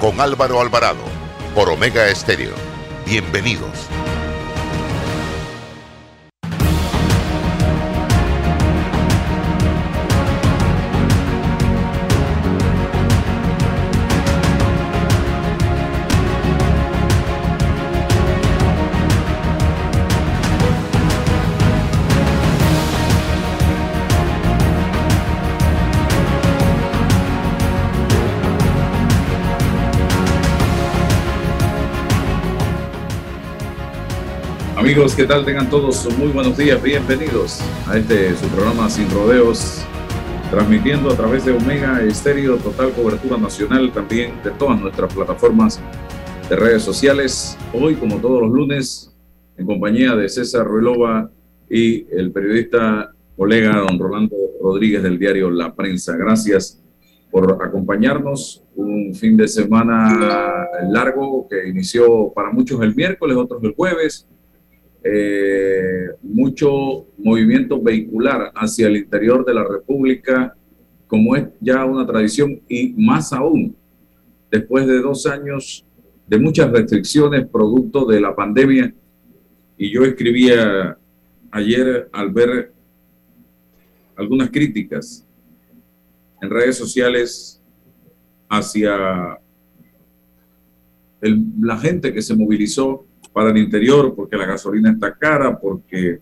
con Álvaro Alvarado por Omega Estéreo. Bienvenidos. Amigos, ¿qué tal? Tengan todos muy buenos días. Bienvenidos a este su programa Sin Rodeos, transmitiendo a través de Omega Estéreo, total cobertura nacional también de todas nuestras plataformas de redes sociales. Hoy, como todos los lunes, en compañía de César Ruelova y el periodista colega don Rolando Rodríguez del diario La Prensa. Gracias por acompañarnos. Un fin de semana largo que inició para muchos el miércoles, otros el jueves eh, mucho movimiento vehicular hacia el interior de la República, como es ya una tradición, y más aún, después de dos años de muchas restricciones producto de la pandemia. Y yo escribía ayer al ver algunas críticas en redes sociales hacia la gente que se movilizó para el interior porque la gasolina está cara, porque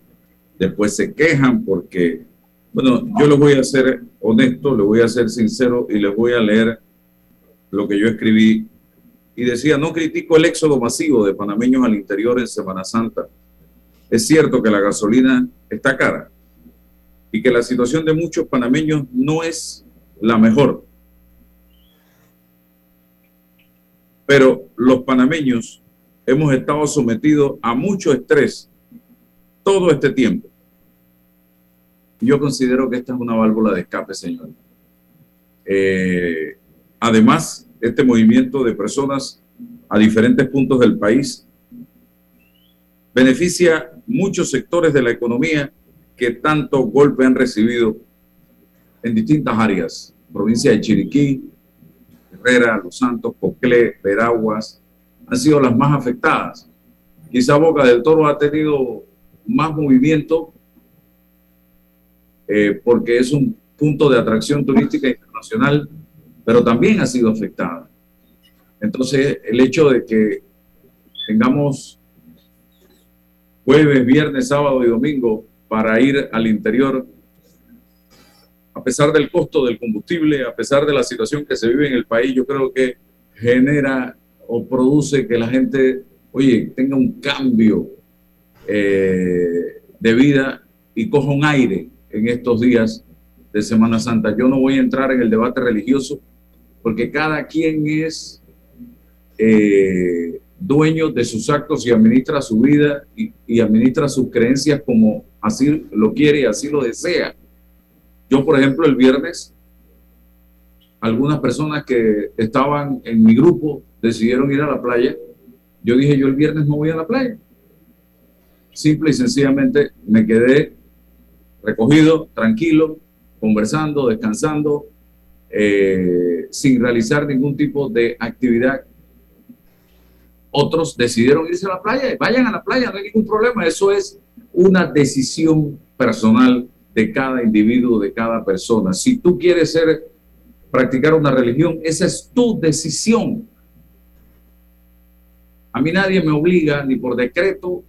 después se quejan, porque, bueno, yo les voy a ser honesto, les voy a ser sincero y les voy a leer lo que yo escribí. Y decía, no critico el éxodo masivo de panameños al interior en Semana Santa. Es cierto que la gasolina está cara y que la situación de muchos panameños no es la mejor. Pero los panameños hemos estado sometidos a mucho estrés todo este tiempo. Yo considero que esta es una válvula de escape, señor. Eh, además, este movimiento de personas a diferentes puntos del país beneficia muchos sectores de la economía que tanto golpe han recibido en distintas áreas, provincia de Chiriquí, Herrera, Los Santos, Coclé, Veraguas, han sido las más afectadas. Quizá Boca del Toro ha tenido más movimiento eh, porque es un punto de atracción turística internacional, pero también ha sido afectada. Entonces, el hecho de que tengamos jueves, viernes, sábado y domingo para ir al interior, a pesar del costo del combustible, a pesar de la situación que se vive en el país, yo creo que genera o produce que la gente, oye, tenga un cambio eh, de vida y coja un aire en estos días de Semana Santa. Yo no voy a entrar en el debate religioso porque cada quien es eh, dueño de sus actos y administra su vida y, y, administra sus creencias como así lo quiere y así lo desea. Yo, por ejemplo, el viernes, algunas personas que estaban en mi grupo decidieron ir a la playa. Yo dije, yo el viernes no voy a la playa. Simple y sencillamente me quedé recogido, tranquilo, conversando, descansando, eh, sin realizar ningún tipo de actividad. Otros decidieron irse a la playa, vayan a la playa, no hay ningún problema. Eso es una decisión personal de cada individuo, de cada persona. Si tú quieres ser, practicar una religión, esa es tu decisión. A mí nadie me obliga, ni por decreto,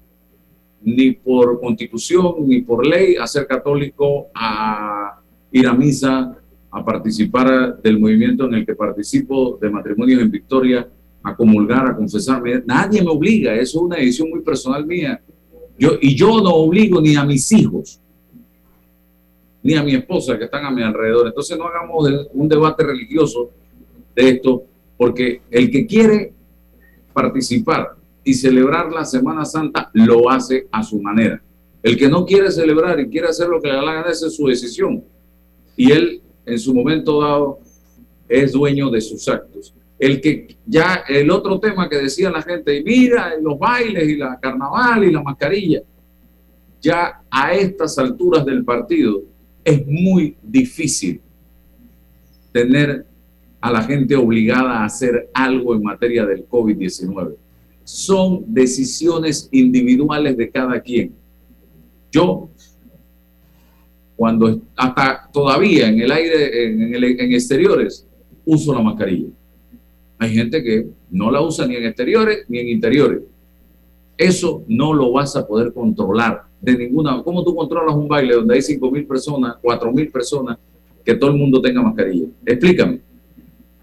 ni por constitución, ni por ley, a ser católico, a ir a misa, a participar del movimiento en el que participo de matrimonios en Victoria, a comulgar, a confesarme. Nadie me obliga, eso es una decisión muy personal mía. Yo, y yo no obligo ni a mis hijos, ni a mi esposa que están a mi alrededor. Entonces no hagamos un debate religioso de esto, porque el que quiere participar y celebrar la Semana Santa, lo hace a su manera. El que no quiere celebrar y quiere hacer lo que le da es su decisión. Y él, en su momento dado, es dueño de sus actos. El que ya, el otro tema que decía la gente, y mira, los bailes y la carnaval y la mascarilla, ya a estas alturas del partido es muy difícil tener a la gente obligada a hacer algo en materia del COVID-19. Son decisiones individuales de cada quien. Yo, cuando hasta todavía en el aire, en, en exteriores, uso la mascarilla. Hay gente que no la usa ni en exteriores ni en interiores. Eso no lo vas a poder controlar de ninguna. ¿Cómo tú controlas un baile donde hay 5 mil personas, 4 mil personas, que todo el mundo tenga mascarilla? Explícame.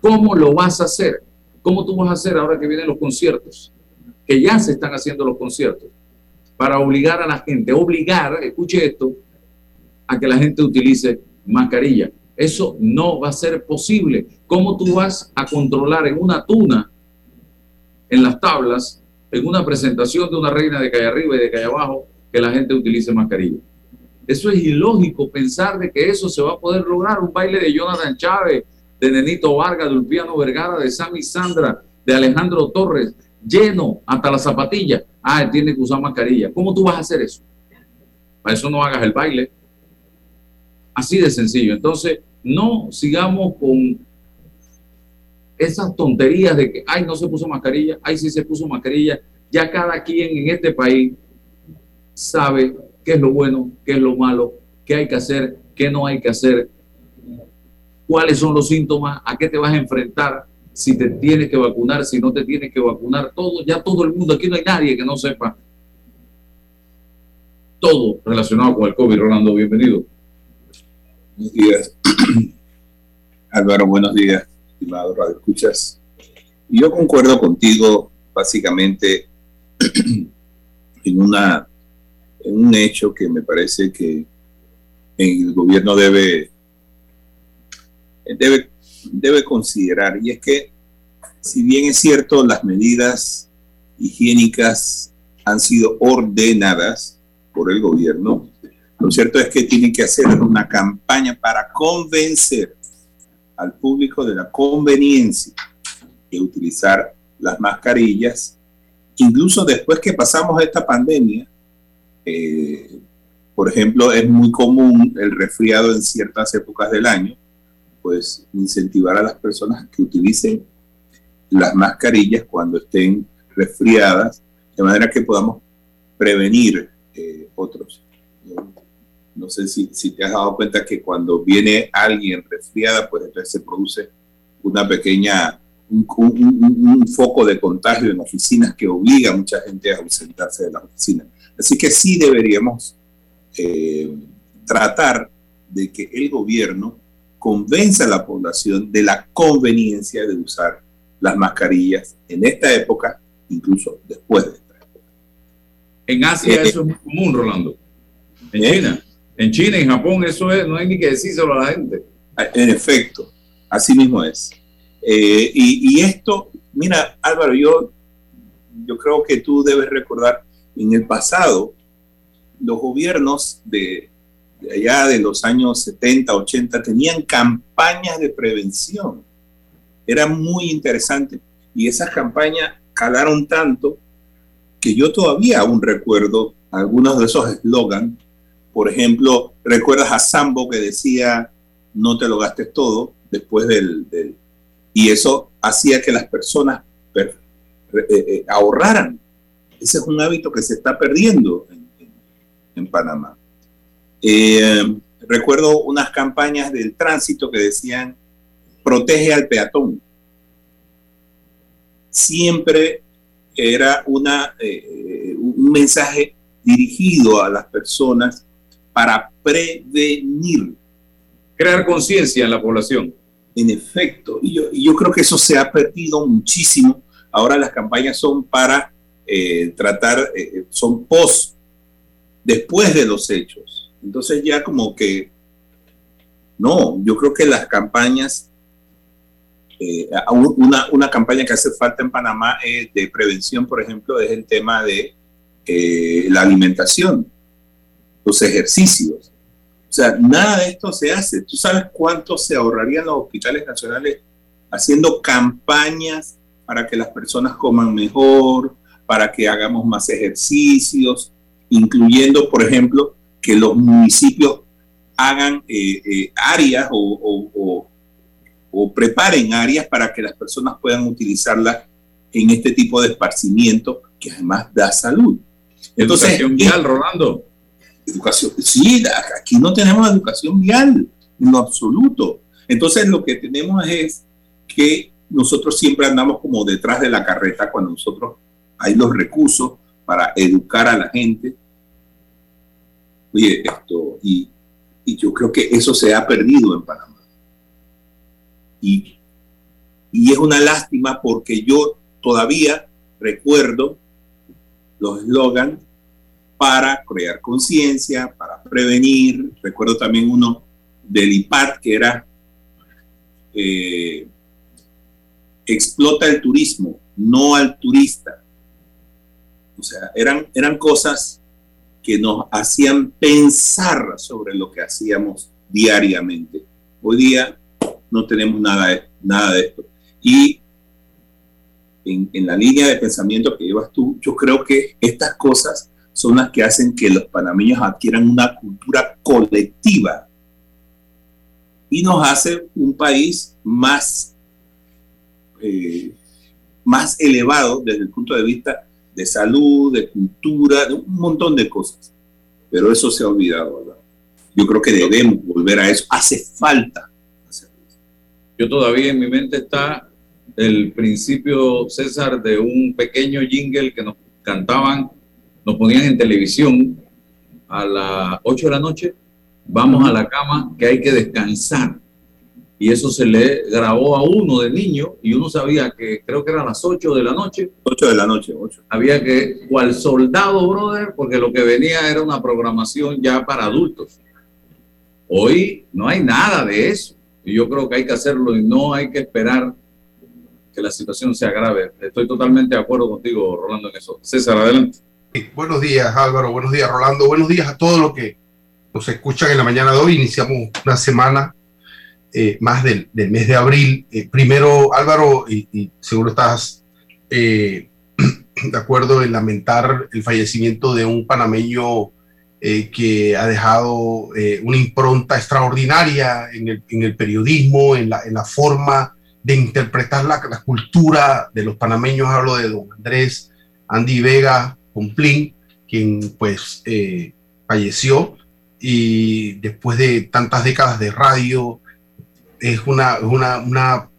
¿Cómo lo vas a hacer? ¿Cómo tú vas a hacer ahora que vienen los conciertos? Que ya se están haciendo los conciertos. Para obligar a la gente, obligar, escuche esto, a que la gente utilice mascarilla. Eso no va a ser posible. ¿Cómo tú vas a controlar en una tuna, en las tablas, en una presentación de una reina de calle arriba y de calle abajo, que la gente utilice mascarilla? Eso es ilógico pensar de que eso se va a poder lograr. Un baile de Jonathan Chávez, de Nenito Vargas, de Ulpiano Vergara, de Sammy Sandra, de Alejandro Torres, lleno hasta la zapatilla. Ah, tiene que usar mascarilla. ¿Cómo tú vas a hacer eso? Para eso no hagas el baile. Así de sencillo. Entonces, no sigamos con esas tonterías de que, ay, no se puso mascarilla, ay, sí se puso mascarilla. Ya cada quien en este país sabe qué es lo bueno, qué es lo malo, qué hay que hacer, qué no hay que hacer, cuáles son los síntomas, a qué te vas a enfrentar, si te tienes que vacunar, si no te tienes que vacunar, todo, ya todo el mundo, aquí no hay nadie que no sepa todo relacionado con el COVID. Rolando, bienvenido. Buenos días. Álvaro, buenos días, estimado Radio Escuchas. Yo concuerdo contigo básicamente en, una, en un hecho que me parece que el gobierno debe, debe, debe considerar, y es que si bien es cierto las medidas higiénicas han sido ordenadas por el gobierno, lo cierto es que tienen que hacer una campaña para convencer al público de la conveniencia de utilizar las mascarillas, incluso después que pasamos esta pandemia. Eh, por ejemplo, es muy común el resfriado en ciertas épocas del año, pues incentivar a las personas que utilicen las mascarillas cuando estén resfriadas, de manera que podamos prevenir eh, otros no sé si, te has dado cuenta que cuando viene alguien resfriada, pues entonces se produce una pequeña, un, foco de contagio en oficinas que obliga a mucha gente a ausentarse de la oficina. Así que sí deberíamos eh, tratar de que el gobierno convenza a la población de la conveniencia de usar las mascarillas en esta época, incluso después de esta época. En Asia eh, eso es muy común, Rolando. En ¿Eh? China. En China, en Japón, eso es, no hay ni que decírselo a la gente. En efecto, así mismo es. Eh, y, esto, mira, Álvaro, yo, yo creo que tú debes recordar, en el pasado, los gobiernos de allá de los años 70, 80, tenían campañas de prevención. Era muy interesante. Y esas campañas calaron tanto que yo todavía aún recuerdo algunos de esos eslogans por ejemplo, recuerdas a Sambo que decía, no te lo gastes todo después del... y eso hacía que las personas eh, eh, ahorraran. Ese es un hábito que se está perdiendo en, Panamá. Eh, recuerdo unas campañas del tránsito que decían, protege al peatón. Siempre era una, un mensaje dirigido a las personas para prevenir. Crear conciencia en la población. En efecto, y yo, creo que eso se ha perdido muchísimo. Ahora las campañas son para eh, tratar, eh, son post, después de los hechos. Entonces ya como que, no, yo creo que las campañas, eh, una, una, campaña que hace falta en Panamá de prevención, por ejemplo, es el tema de la alimentación los ejercicios. O sea, nada de esto se hace. ¿Tú sabes cuánto se ahorrarían los hospitales nacionales haciendo campañas para que las personas coman mejor, para que hagamos más ejercicios, incluyendo, por ejemplo, que los municipios hagan eh, eh, áreas o, o preparen áreas para que las personas puedan utilizarlas en este tipo de esparcimiento que además da salud. Entonces, educación vial, Rolando. Educación, sí, aquí no tenemos educación vial en lo absoluto. Entonces lo que tenemos es que nosotros siempre andamos como detrás de la carreta cuando nosotros hay los recursos para educar a la gente. Oye, esto, y, yo creo que eso se ha perdido en Panamá. Y, y es una lástima porque yo todavía recuerdo los eslogans para crear conciencia, para prevenir. Recuerdo también uno del IPAT que era eh, explota el turismo, no al turista. O sea, eran, eran cosas que nos hacían pensar sobre lo que hacíamos diariamente. Hoy día no tenemos nada de, nada de esto. Y en, en, la línea de pensamiento que llevas tú, yo creo que estas cosas son las que hacen que los panameños adquieran una cultura colectiva y nos hace un país más, eh, más elevado desde el punto de vista de salud, de cultura, de un montón de cosas. Pero eso se ha olvidado, ¿verdad? Yo creo que debemos volver a eso. Hace falta Yo todavía en mi mente está el principio, César, de un pequeño jingle que nos cantaban, nos ponían en televisión a las 8 de la noche vamos a la cama, que hay que descansar. Y eso se le grabó a uno de niño y uno sabía que creo que eran las 8 de la noche. 8 de la noche, 8. Había que, cual soldado, brother, porque lo que venía era una programación ya para adultos. Hoy no hay nada de eso. Y yo creo que hay que hacerlo y no hay que esperar que la situación se agrave. Estoy totalmente de acuerdo contigo, Rolando, en eso. César, adelante. buenos días, Álvaro. Buenos días, Rolando. Buenos días a todos los que nos escuchan en la mañana de hoy. Iniciamos una semana eh, más del, mes de abril. Eh, primero, Álvaro, y, seguro estás eh, de acuerdo en lamentar el fallecimiento de un panameño que ha dejado una impronta extraordinaria en el, periodismo, en la, forma de interpretar la, la, cultura de los panameños. Hablo de don Andrés Andy Vega Complín, quien pues falleció y después de tantas décadas de radio, es una, una,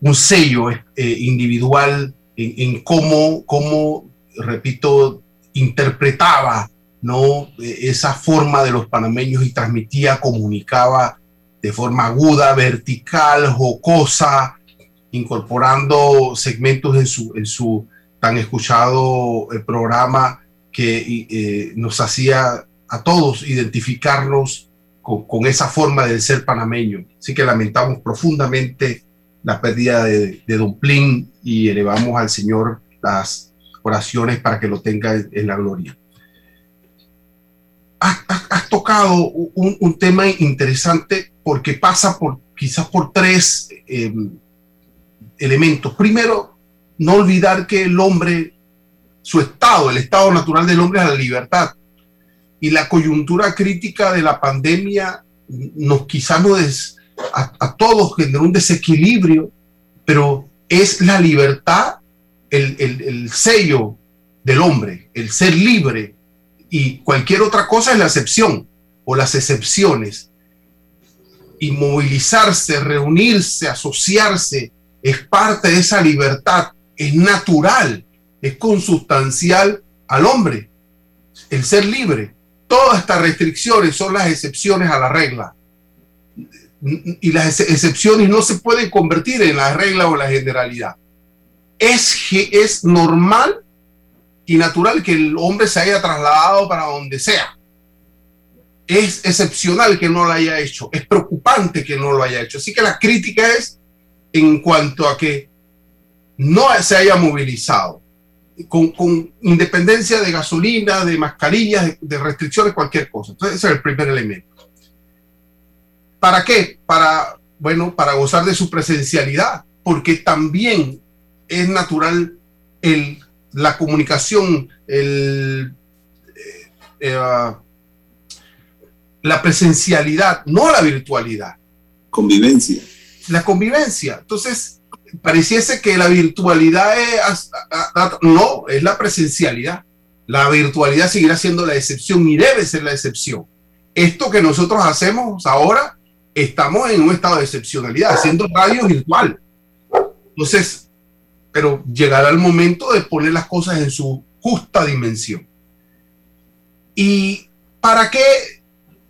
un sello eh, individual en, cómo, cómo, repito, interpretaba ¿no? esa forma de los panameños y transmitía, comunicaba de forma aguda, vertical, jocosa, incorporando segmentos en su, en su tan escuchado eh, programa que eh, nos hacía a todos identificarnos con, esa forma de ser panameño. Así que lamentamos profundamente la pérdida de, Don Plin y elevamos al Señor las oraciones para que lo tenga en, la gloria. Has, tocado un, tema interesante porque pasa por quizás por tres em, elementos. Primero, no olvidar que el hombre, su estado, el estado natural del hombre es la libertad y la coyuntura crítica de la pandemia nos quizás nos a, todos generó un desequilibrio, pero es la libertad el, el, sello del hombre, el ser libre, y cualquier otra cosa es la excepción o las excepciones. Y movilizarse, reunirse, asociarse, es parte de esa libertad, es natural, es consustancial al hombre, el ser libre. Todas estas restricciones son las excepciones a la regla. Y las excepciones no se pueden convertir en la regla o la generalidad. Es, es normal y natural que el hombre se haya trasladado para donde sea. Es excepcional que no lo haya hecho. Es preocupante que no lo haya hecho. Así que la crítica es en cuanto a que no se haya movilizado con, independencia de gasolina, de mascarillas, de, restricciones, cualquier cosa. Entonces, ese es el primer elemento. ¿Para qué? Para, bueno, para gozar de su presencialidad, porque también es natural el, la comunicación, el, eh, eh, la presencialidad, no la virtualidad. Convivencia. la convivencia. Entonces, pareciese que la virtualidad es, no, es la presencialidad. La virtualidad seguirá siendo la excepción y debe ser la excepción. Esto que nosotros hacemos ahora, estamos en un estado de excepcionalidad, haciendo radio virtual. Entonces, pero llegará el momento de poner las cosas en su justa dimensión. ¿Y para qué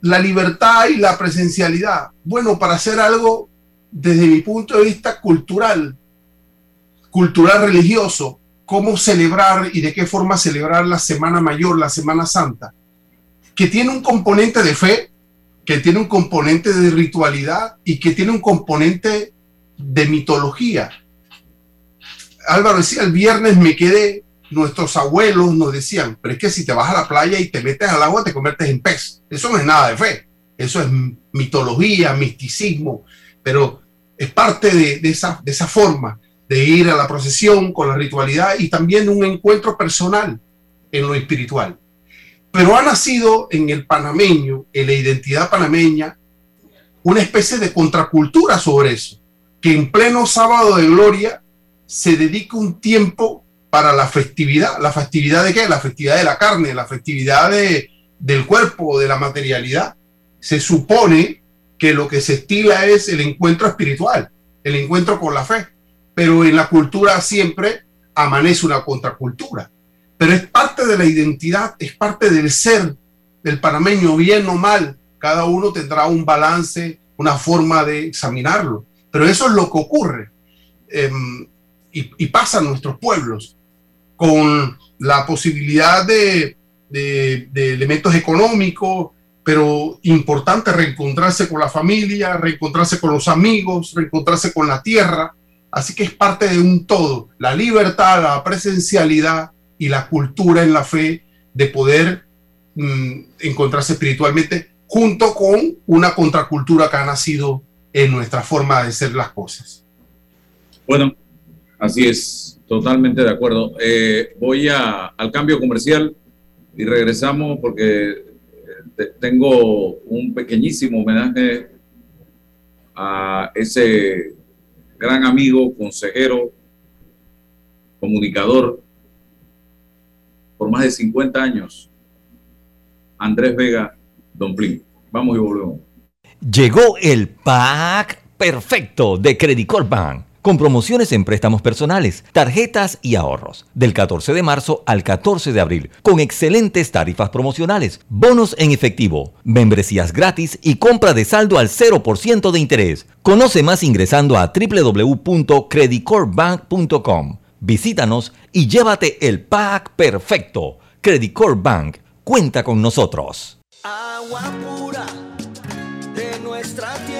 la libertad y la presencialidad? Bueno, para hacer algo desde mi punto de vista cultural, cultural religioso, cómo celebrar y de qué forma celebrar la Semana Mayor, la Semana Santa, que tiene un componente de fe, que tiene un componente de ritualidad y que tiene un componente de mitología. Álvaro decía, el viernes me quedé, nuestros abuelos nos decían, pero es que si te vas a la playa y te metes al agua te conviertes en pez. Eso no es nada de fe, eso es mitología, misticismo, pero es parte de, esa, de esa forma de ir a la procesión con la ritualidad y también un encuentro personal en lo espiritual. Pero ha nacido en el panameño, en la identidad panameña, una especie de contracultura sobre eso, que en pleno sábado de gloria se dedica un tiempo para la festividad. ¿La festividad de qué? La festividad de la carne, la festividad de, del cuerpo, de la materialidad. Se supone que lo que se estila es el encuentro espiritual, el encuentro con la fe pero en la cultura siempre amanece una contracultura. Pero es parte de la identidad, es parte del ser del panameño, bien o mal. Cada uno tendrá un balance, una forma de examinarlo. Pero eso es lo que ocurre em, y, pasa en nuestros pueblos con la posibilidad de, elementos económicos, pero importante reencontrarse con la familia, reencontrarse con los amigos, reencontrarse con la tierra, Así que es parte de un todo, la libertad, la presencialidad y la cultura en la fe de poder mm, encontrarse espiritualmente junto con una contracultura que ha nacido en nuestra forma de ser las cosas. Bueno, así es, totalmente de acuerdo. Eh, voy a, al cambio comercial y regresamos porque tengo un pequeñísimo homenaje a ese gran amigo, consejero, comunicador, por más de 50 años, Andrés Vega Don Plin. Vamos y volvemos. Llegó el pack perfecto de Credit Corp Bank con promociones en préstamos personales, tarjetas y ahorros, del 14 de marzo al 14 de abril, con excelentes tarifas promocionales, bonos en efectivo, membresías gratis y compra de saldo al 0% de interés. Conoce más ingresando a www.creditcorpbank.com. Visítanos y llévate el pack perfecto. Credit Bank cuenta con nosotros. Agua pura de nuestra tierra,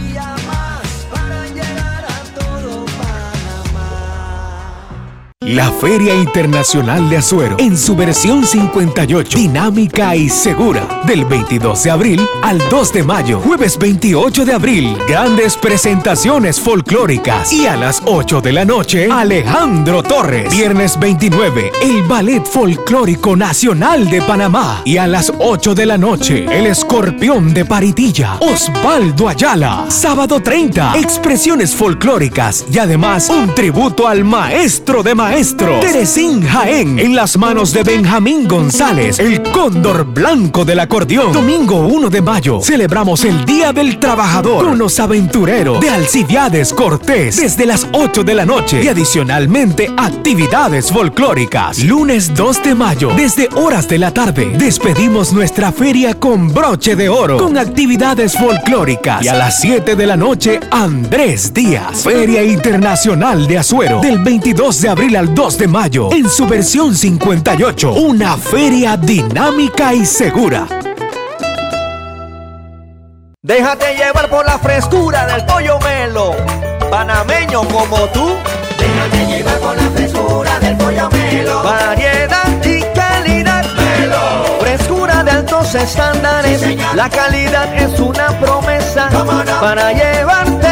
La Feria Internacional de Azuero, en su versión 58, dinámica y segura, del 22 de abril al 2 de mayo, jueves 28 de abril, grandes presentaciones folclóricas. Y a las 8 de la noche, Alejandro Torres, viernes 29, el Ballet Folclórico Nacional de Panamá. Y a las 8 de la noche, el Escorpión de Paritilla, Osvaldo Ayala, sábado 30, expresiones folclóricas. Y además un tributo al maestro de maestros, Teresín Jaén, en las manos de Benjamín González, el cóndor blanco del acordeón. Domingo 1 de mayo, celebramos el Día del Trabajador con los aventureros de Alcibiades Cortés desde las 8 de la noche y adicionalmente actividades folclóricas. Lunes 2 de mayo, desde horas de la tarde, despedimos nuestra feria con broche de oro, con actividades folclóricas. Y a las 7 de la noche, Andrés Díaz, Feria Internacional de Azuero, del 22 de abril al 2 de mayo, en su versión 58, una feria dinámica y segura. Déjate llevar por la frescura del pollo melo, panameño como tú. Déjate llevar por la frescura del pollo melo. Variedad y calidad. Melo. Frescura de alto estándares. La calidad es una promesa para llevarte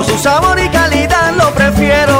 Por su sabor y calidad lo prefiero.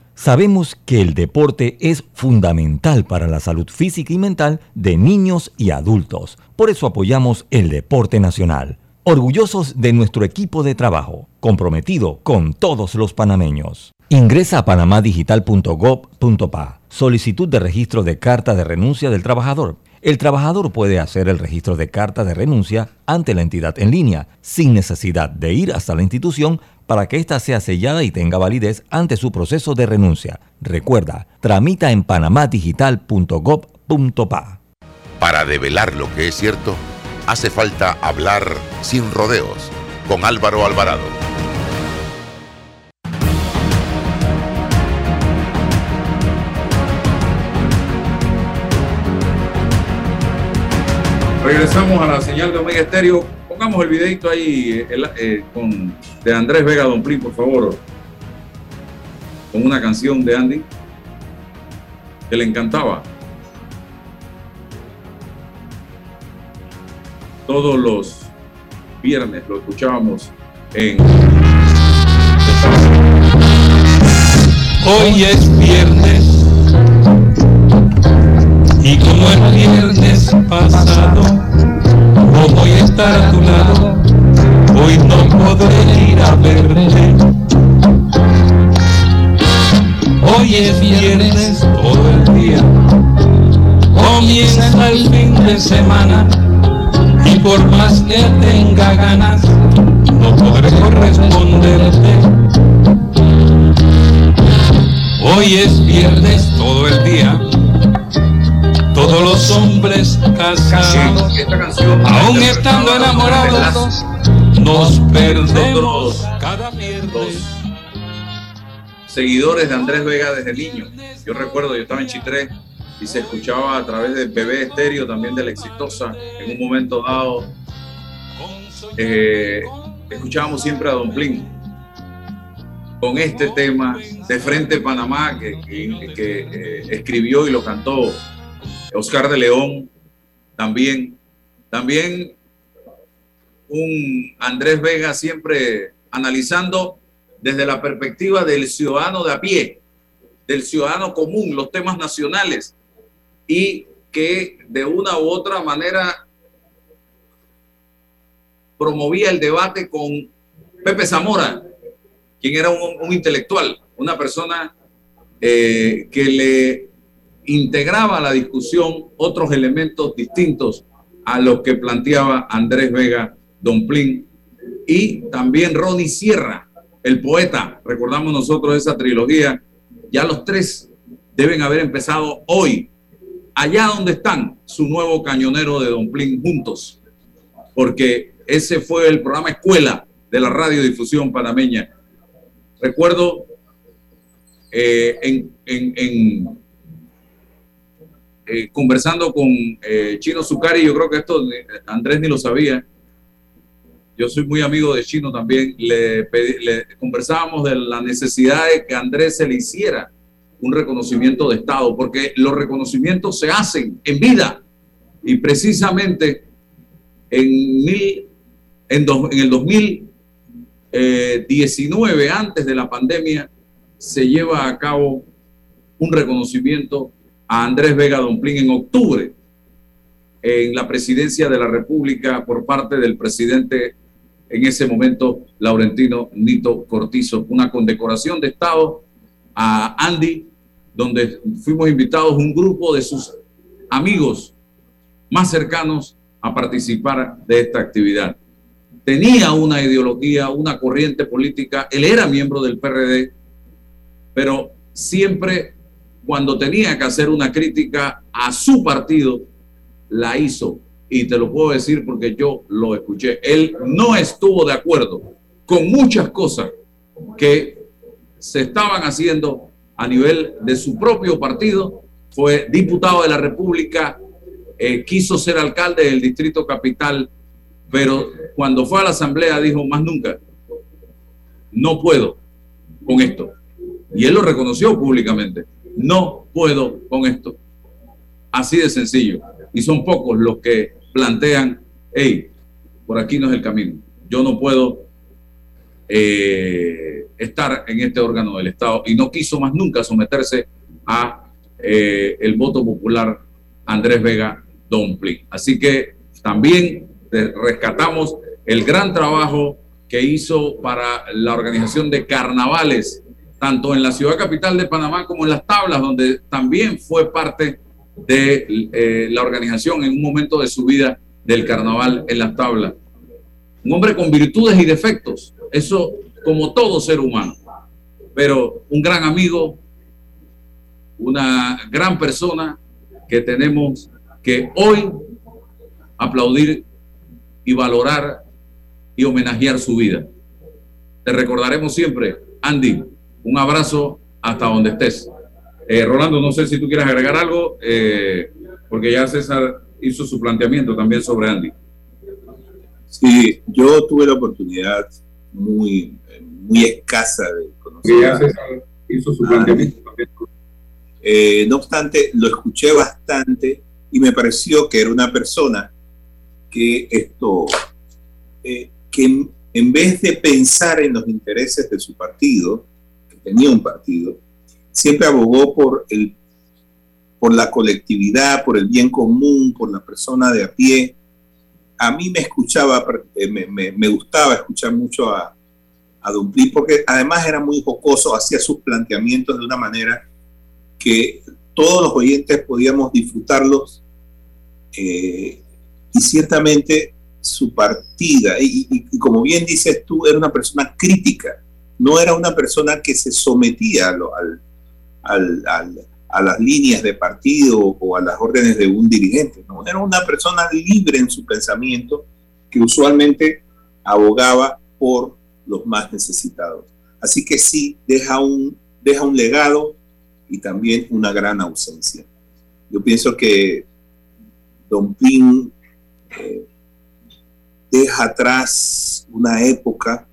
sabemos que el deporte es fundamental para la salud física y mental de niños y adultos. Por eso apoyamos el deporte nacional. Orgullosos de nuestro equipo de trabajo, comprometido con todos los panameños. Ingresa a panamadigital.gov.pa. Solicitud de registro de carta de renuncia del trabajador. El trabajador puede hacer el registro de carta de renuncia ante la entidad en línea, sin necesidad de ir hasta la institución para que ésta sea sellada y tenga validez ante su proceso de renuncia. Recuerda, tramita en panamadigital.gov.pa. Para develar lo que es cierto, hace falta hablar sin rodeos con Álvaro Alvarado. Regresamos a la señal de Omega Estéreo. Pongamos el videito ahí eh, eh, con, de Andrés Vega Domplín, por favor. Con una canción de Andy que le encantaba. Todos los viernes lo escuchábamos en Hoy es viernes y como el viernes pasado no voy a estar a tu lado, hoy no podré ir a verte. Hoy es viernes todo el día, comienza el fin de semana y por más que tenga ganas no podré corresponderte. Hoy es viernes todo el día. Todos los hombres casados, aún estando enamorados, nos perdemos cada viernes. seguidores de Andrés Vega desde niño. Yo recuerdo, yo estaba en Chitré y se escuchaba a través del bebé estéreo, también de la exitosa, en un momento dado. eh, escuchábamos siempre a Don Plin con este tema de Frente Panamá que, que- que, eh, escribió y lo cantó Oscar de León también. También un Andrés Vega siempre analizando desde la perspectiva del ciudadano de a pie, del ciudadano común, los temas nacionales, y que de una u otra manera promovía el debate con Pepe Zamora, quien era un, intelectual, una persona eh, que le integraba a la discusión otros elementos distintos a los que planteaba Andrés Vega Don Plin y también Ronnie Sierra, el poeta. Recordamos nosotros esa trilogía. Ya los tres deben haber empezado hoy, allá donde están, su nuevo cañonero de Don Plin juntos, porque ese fue el programa escuela de la radiodifusión panameña. Recuerdo eh, en, en- en, eh, conversando con eh, Chino Zucari, yo creo que esto eh, Andrés ni lo sabía, yo soy muy amigo de Chino también, le, conversábamos de la necesidad de que Andrés se le hiciera un reconocimiento de Estado, porque los reconocimientos se hacen en vida. Y precisamente en, mil, en, en el 19, antes de la pandemia, se lleva a cabo un reconocimiento a Andrés Vega Domplín en octubre en la presidencia de la República por parte del presidente en ese momento, Laurentino Nito Cortizo, una condecoración de Estado a Andy, donde fuimos invitados un grupo de sus amigos más cercanos a participar de esta actividad. Tenía una ideología, una corriente política, él era miembro del PRD, pero siempre cuando tenía que hacer una crítica a su partido, la hizo. Y te lo puedo decir porque yo lo escuché. Él no estuvo de acuerdo con muchas cosas que se estaban haciendo a nivel de su propio partido. Fue diputado de la República, eh, quiso ser alcalde del Distrito Capital, pero cuando fue a la Asamblea dijo, más nunca, no puedo con esto. Y él lo reconoció públicamente. No puedo con esto. Así de sencillo. Y son pocos los que plantean, hey, por aquí no es el camino. Yo no puedo eh, estar en este órgano del Estado. Y no quiso más nunca someterse a eh, el voto popular Andrés Vega Domplin. Así que también rescatamos el gran trabajo que hizo para la organización de carnavales tanto en la ciudad capital de Panamá como en las tablas, donde también fue parte de eh, la organización en un momento de su vida del carnaval en las tablas. Un hombre con virtudes y defectos, eso como todo ser humano, pero un gran amigo, una gran persona que tenemos que hoy aplaudir y valorar y homenajear su vida. Te recordaremos siempre, Andy, un abrazo hasta donde estés. Eh, Rolando, no sé si tú quieres agregar algo, eh, porque ya César hizo su planteamiento también sobre Andy. Sí, yo tuve la oportunidad muy, muy escasa de conocer. Ya César hizo su planteamiento también. Eh, no obstante, lo escuché bastante y me pareció que era una persona que esto, que en vez de pensar en los intereses de su partido, tenía un partido, siempre abogó por, el, por la colectividad, por el bien común, por la persona de a pie. A mí me escuchaba, eh, me, me, gustaba escuchar mucho a, a porque además era muy jocoso, hacía sus planteamientos de una manera que todos los oyentes podíamos disfrutarlos eh, y ciertamente su partida, y, como bien dices tú, era una persona crítica no era una persona que se sometía a, las líneas de partido o a las órdenes de un dirigente, no, era una persona libre en su pensamiento que usualmente abogaba por los más necesitados. Así que sí, deja un, deja un legado y también una gran ausencia. Yo pienso que Don Pin eh, deja atrás una época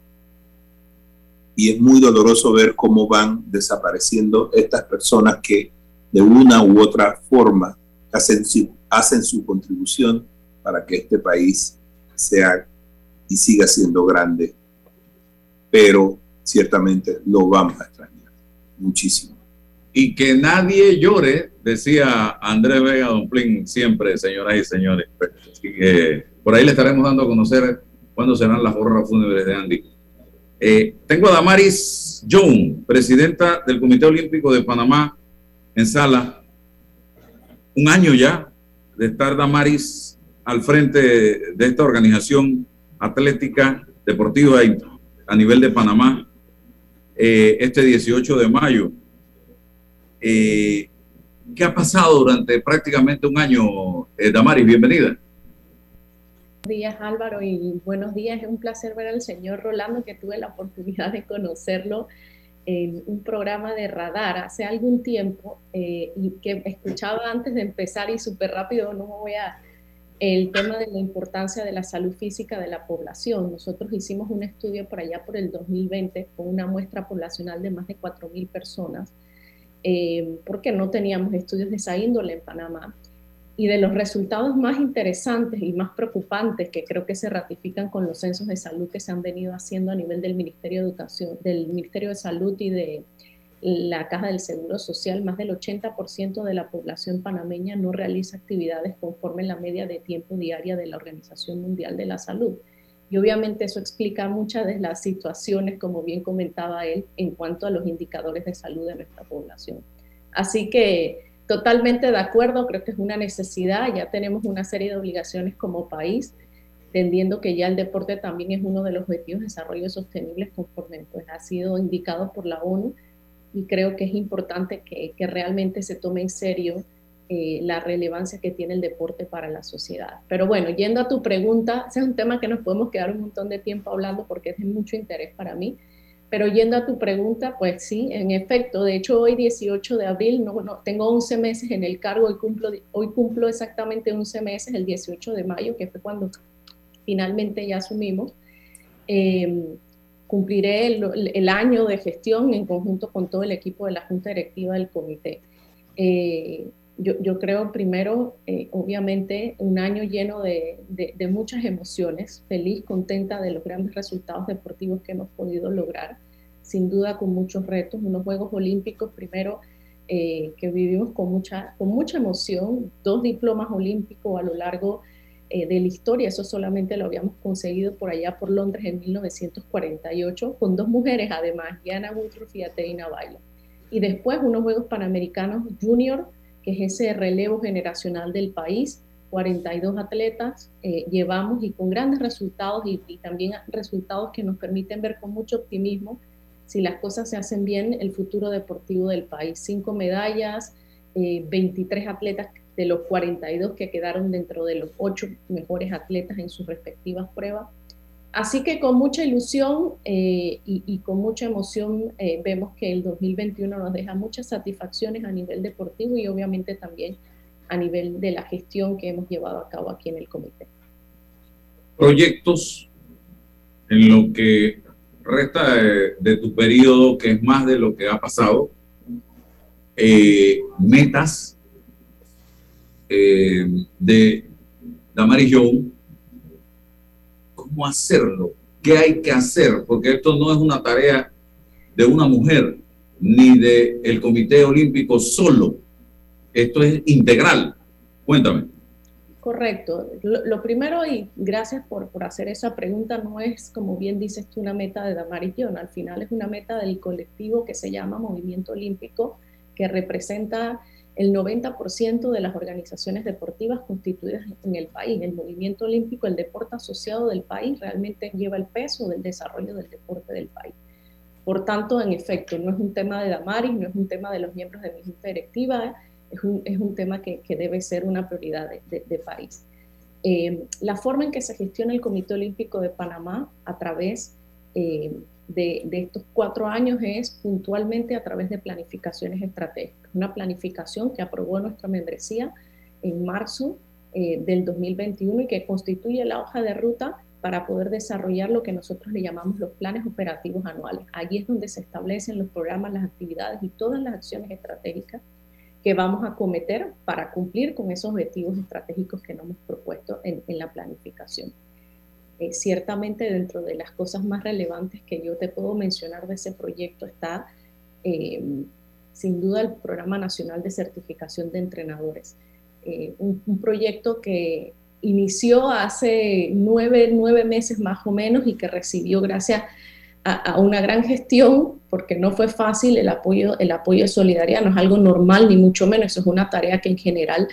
y es muy doloroso ver cómo van desapareciendo estas personas que de una u otra forma hacen su, hacen su contribución para que este país sea y siga siendo grande. Pero ciertamente lo vamos a extrañar muchísimo. Y que nadie llore, decía Andrés Vega Domplín siempre, señoras y señores. por ahí le estaremos dando a conocer cuándo serán las horras fúnebres de Andy. Eh, tengo a Damaris Young, presidenta del Comité Olímpico de Panamá, en sala. Un año ya de estar Damaris al frente de esta organización atlética deportiva a nivel de Panamá eh, este 18 de mayo. Eh, ¿Qué ha pasado durante prácticamente un año, Damaris? Bienvenida días Álvaro y buenos días. Es un placer ver al señor Rolando que tuve la oportunidad de conocerlo en un programa de radar hace algún tiempo eh, y que escuchaba antes de empezar y súper rápido no me voy a el tema de la importancia de la salud física de la población. Nosotros hicimos un estudio por allá por el 2020 con una muestra poblacional de más de 4.000 personas, eh, porque no teníamos estudios de esa índole en Panamá y de los resultados más interesantes y más preocupantes que creo que se ratifican con los censos de salud que se han venido haciendo a nivel del Ministerio de Educación, del Ministerio de Salud y de la Caja del Seguro Social, más del 80% de la población panameña no realiza actividades conforme la media de tiempo diaria de la Organización Mundial de la Salud. Y obviamente eso explica muchas de las situaciones, como bien comentaba él, en cuanto a los indicadores de salud de nuestra población. Así que totalmente de acuerdo, creo que es una necesidad, ya tenemos una serie de obligaciones como país, entendiendo que ya el deporte también es uno de los objetivos de desarrollo sostenible conforme pues, ha sido indicado por la ONU y creo que es importante que, que realmente se tome en serio eh, la relevancia que tiene el deporte para la sociedad. Pero bueno, yendo a tu pregunta, ese es un tema que nos podemos quedar un montón de tiempo hablando porque es de mucho interés para mí. Pero yendo a tu pregunta, pues sí, en efecto, de hecho hoy 18 de abril, no, no, tengo 11 meses en el cargo, hoy cumplo, hoy cumplo exactamente 11 meses, el 18 de mayo, que fue cuando finalmente ya asumimos. Em, cumpliré el, año de gestión en conjunto con todo el equipo de la Junta Directiva del Comité. Eh, yo, creo primero, eh, obviamente, un año lleno de, muchas emociones, feliz, contenta de los grandes resultados deportivos que hemos podido lograr, sin duda con muchos retos, unos Juegos Olímpicos, primero, eh, que vivimos con mucha, con mucha emoción, dos diplomas olímpicos a lo largo eh, de la historia, eso solamente lo habíamos conseguido por allá por Londres en 1948, con dos mujeres además, Diana Woodruff y Aterina Bailo. Y después unos Juegos Panamericanos Junior, es ese relevo generacional del país. 42 atletas eh, llevamos y con grandes resultados y, y, también resultados que nos permiten ver con mucho optimismo si las cosas se hacen bien el futuro deportivo del país. Cinco medallas, eh, 23 atletas de los 42 que quedaron dentro de los ocho mejores atletas en sus respectivas pruebas. Así que con mucha ilusión eh, y, con mucha emoción eh, vemos que el 2021 nos deja muchas satisfacciones a nivel deportivo y obviamente también a nivel de la gestión que hemos llevado a cabo aquí en el comité. Proyectos en lo que resta de, tu periodo, que es más de lo que ha pasado, eh, metas eh, de Damaris Joe cómo hacerlo, qué hay que hacer, porque esto no es una tarea de una mujer ni del el Comité Olímpico solo, esto es integral. Cuéntame. Correcto. Lo, lo, primero, y gracias por, por hacer esa pregunta, no es, como bien dices tú, una meta de Damaris John, al final es una meta del colectivo que se llama Movimiento Olímpico, que representa el 90% de las organizaciones deportivas constituidas en el país. El movimiento olímpico, el deporte asociado del país, realmente lleva el peso del desarrollo del deporte del país. Por tanto, en efecto, no es un tema de Damaris, no es un tema de los miembros de mi junta directiva, es un, es un tema que, que, debe ser una prioridad de, de, de país. Eh, la forma en que se gestiona el Comité Olímpico de Panamá a través eh, de, estos cuatro años es puntualmente a través de planificaciones estratégicas. Una planificación que aprobó nuestra membresía en marzo eh, del 2021 y que constituye la hoja de ruta para poder desarrollar lo que nosotros le llamamos los planes operativos anuales. Allí es donde se establecen los programas, las actividades y todas las acciones estratégicas que vamos a cometer para cumplir con esos objetivos estratégicos que nos hemos propuesto en, en la planificación. Eh, ciertamente dentro de las cosas más relevantes que yo te puedo mencionar de ese proyecto está eh, sin duda el Programa Nacional de Certificación de Entrenadores, eh, un, proyecto que inició hace nueve, nueve meses más o menos y que recibió gracias a, una gran gestión, porque no fue fácil el apoyo, el apoyo de solidaridad, no es algo normal ni mucho menos, eso es una tarea que en general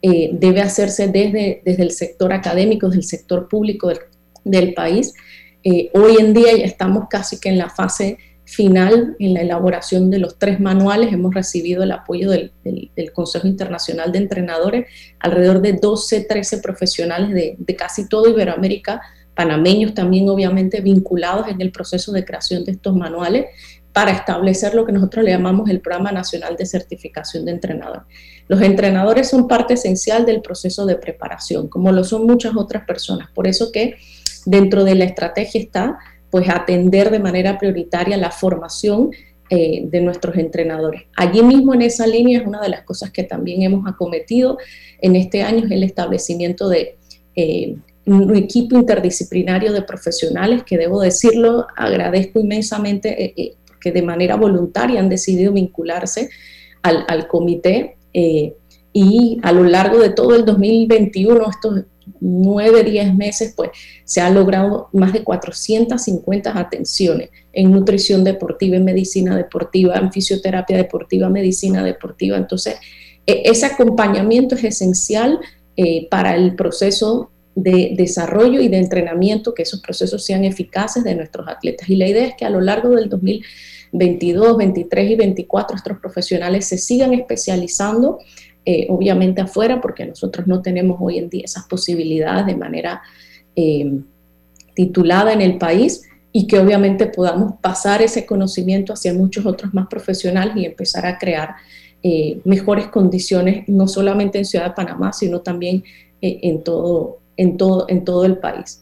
debe hacerse desde, desde el sector académico, desde el sector público, del, del país. Eh, hoy en día ya estamos casi que en la fase final, en la elaboración de los tres manuales. Hemos recibido el apoyo del, del, del Consejo Internacional de Entrenadores, alrededor de 12, 13 profesionales de, de, casi toda Iberoamérica, panameños también obviamente vinculados en el proceso de creación de estos manuales para establecer lo que nosotros le llamamos el Programa Nacional de Certificación de Entrenadores. Los entrenadores son parte esencial del proceso de preparación, como lo son muchas otras personas. Por eso que Dentro de la estrategia está pues atender de manera prioritaria la formación eh, de nuestros entrenadores. Allí mismo en esa línea es una de las cosas que también hemos acometido en este año, es el establecimiento de eh, un equipo interdisciplinario de profesionales que debo decirlo, agradezco inmensamente eh, que de manera voluntaria han decidido vincularse al, al comité y a lo largo de todo el 2021, estos nueve, diez meses, pues se han logrado más de 450 atenciones en nutrición deportiva, en medicina deportiva, en fisioterapia deportiva, medicina deportiva. Entonces, e, ese acompañamiento es esencial eh, para el proceso de desarrollo y de entrenamiento, que esos procesos sean eficaces de nuestros atletas. Y la idea es que a lo largo del 2022, 23 y 24 estos profesionales se sigan especializando eh, obviamente afuera, porque nosotros no tenemos hoy en día esas posibilidades de manera eh, titulada en el país y que obviamente podamos pasar ese conocimiento hacia muchos otros más profesionales y empezar a crear eh, mejores condiciones, no solamente en Ciudad de Panamá, sino también en, todo, en, todo, en todo el país.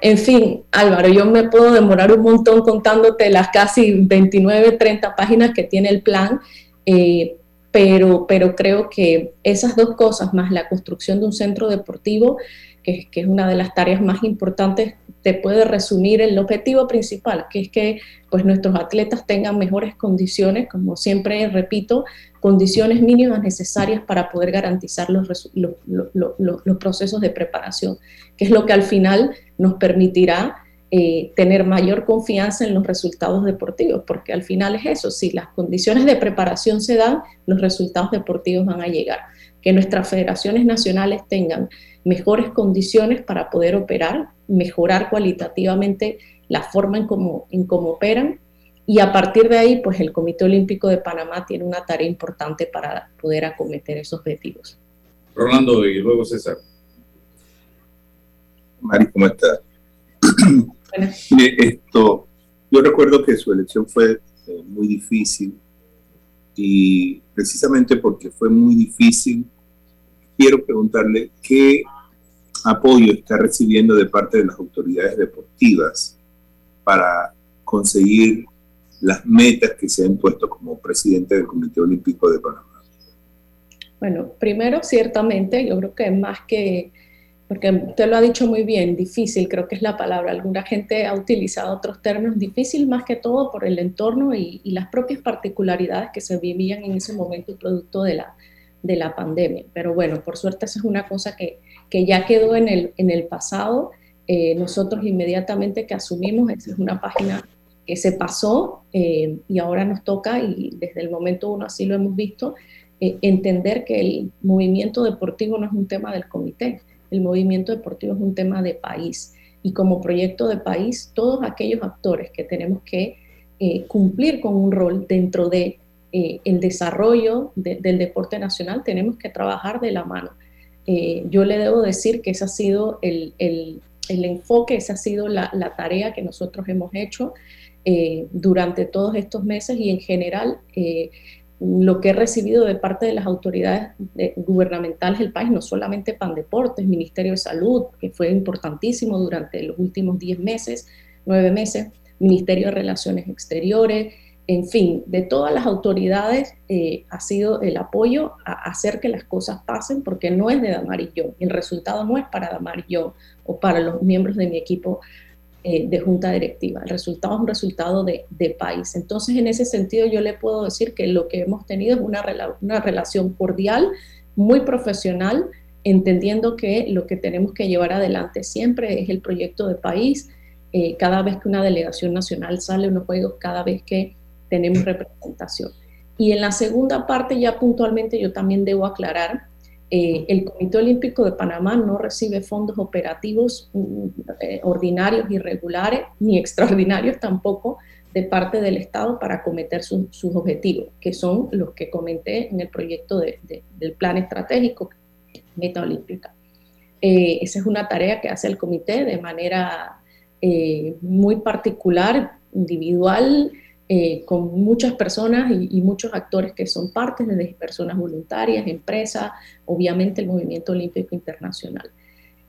En fin, Álvaro, yo me puedo demorar un montón contándote las casi 29, 30 páginas que tiene el plan, pero, pero creo que esas dos cosas, más la construcción de un centro deportivo, que, que, es una de las tareas más importantes, te puede resumir el objetivo principal, que es que pues, nuestros atletas tengan mejores condiciones, como siempre repito, condiciones mínimas necesarias para poder garantizar los, los, los, los procesos de preparación, que es lo que al final nos permitirá eh, tener mayor confianza en los resultados deportivos, porque al final es eso, si las condiciones de preparación se dan, los resultados deportivos van a llegar. Que nuestras federaciones nacionales tengan mejores condiciones para poder operar, mejorar cualitativamente la forma en cómo, en cómo operan y a partir de ahí, pues el Comité Olímpico de Panamá tiene una tarea importante para poder acometer esos objetivos. Rolando y luego César. Mari, ¿cómo estás? Esto, yo recuerdo que su elección fue eh, muy difícil y precisamente porque fue muy difícil, quiero preguntarle qué apoyo está recibiendo de parte de las autoridades deportivas para conseguir las metas que se han puesto como presidente del Comité Olímpico de Panamá. Bueno, primero, ciertamente, yo creo que más que porque usted lo ha dicho muy bien, difícil creo que es la palabra. Alguna gente ha utilizado otros términos, difícil más que todo por el entorno y, las propias particularidades que se vivían en ese momento producto de la, de la pandemia. Pero bueno, por suerte esa es una cosa que, que ya quedó en el, en el pasado. Eh, nosotros inmediatamente que asumimos, esa es una página que se pasó eh, y ahora nos toca, y desde el momento uno así lo hemos visto, eh, entender que el movimiento deportivo no es un tema del comité, el movimiento deportivo es un tema de país y como proyecto de país, todos aquellos actores que tenemos que eh, cumplir con un rol dentro de eh, el desarrollo del deporte nacional, tenemos que trabajar de la mano. Eh, yo le debo decir que ese ha sido el, el, el enfoque, esa ha sido la, la, tarea que nosotros hemos hecho durante todos estos meses y en general lo que he recibido de parte de las autoridades gubernamentales del país, no solamente Pandeportes, Ministerio de Salud, que fue importantísimo durante los últimos 10 meses, 9 meses, Ministerio de Relaciones Exteriores, en fin, de todas las autoridades eh, ha sido el apoyo a hacer que las cosas pasen, porque no es de Damarillo, el resultado no es para Damarillo o para los miembros de mi equipo eh, de junta directiva. El resultado es un resultado de, país. Entonces, en ese sentido, yo le puedo decir que lo que hemos tenido es una, una relación cordial, muy profesional, entendiendo que lo que tenemos que llevar adelante siempre es el proyecto de país. Eh, cada vez que una delegación nacional sale a unos juegos, cada vez que tenemos representación. Y en la segunda parte, ya puntualmente, yo también debo aclarar eh, el Comité Olímpico de Panamá no recibe fondos operativos mm, eh, ordinarios y regulares, ni extraordinarios tampoco, de parte del Estado para acometer sus objetivos, que son los que comenté en el proyecto del plan estratégico Meta Olímpica. Eh, esa es una tarea que hace el comité de manera muy particular, individual, eh, con muchas personas y, muchos actores que son partes, desde personas voluntarias, empresas, obviamente el movimiento olímpico internacional.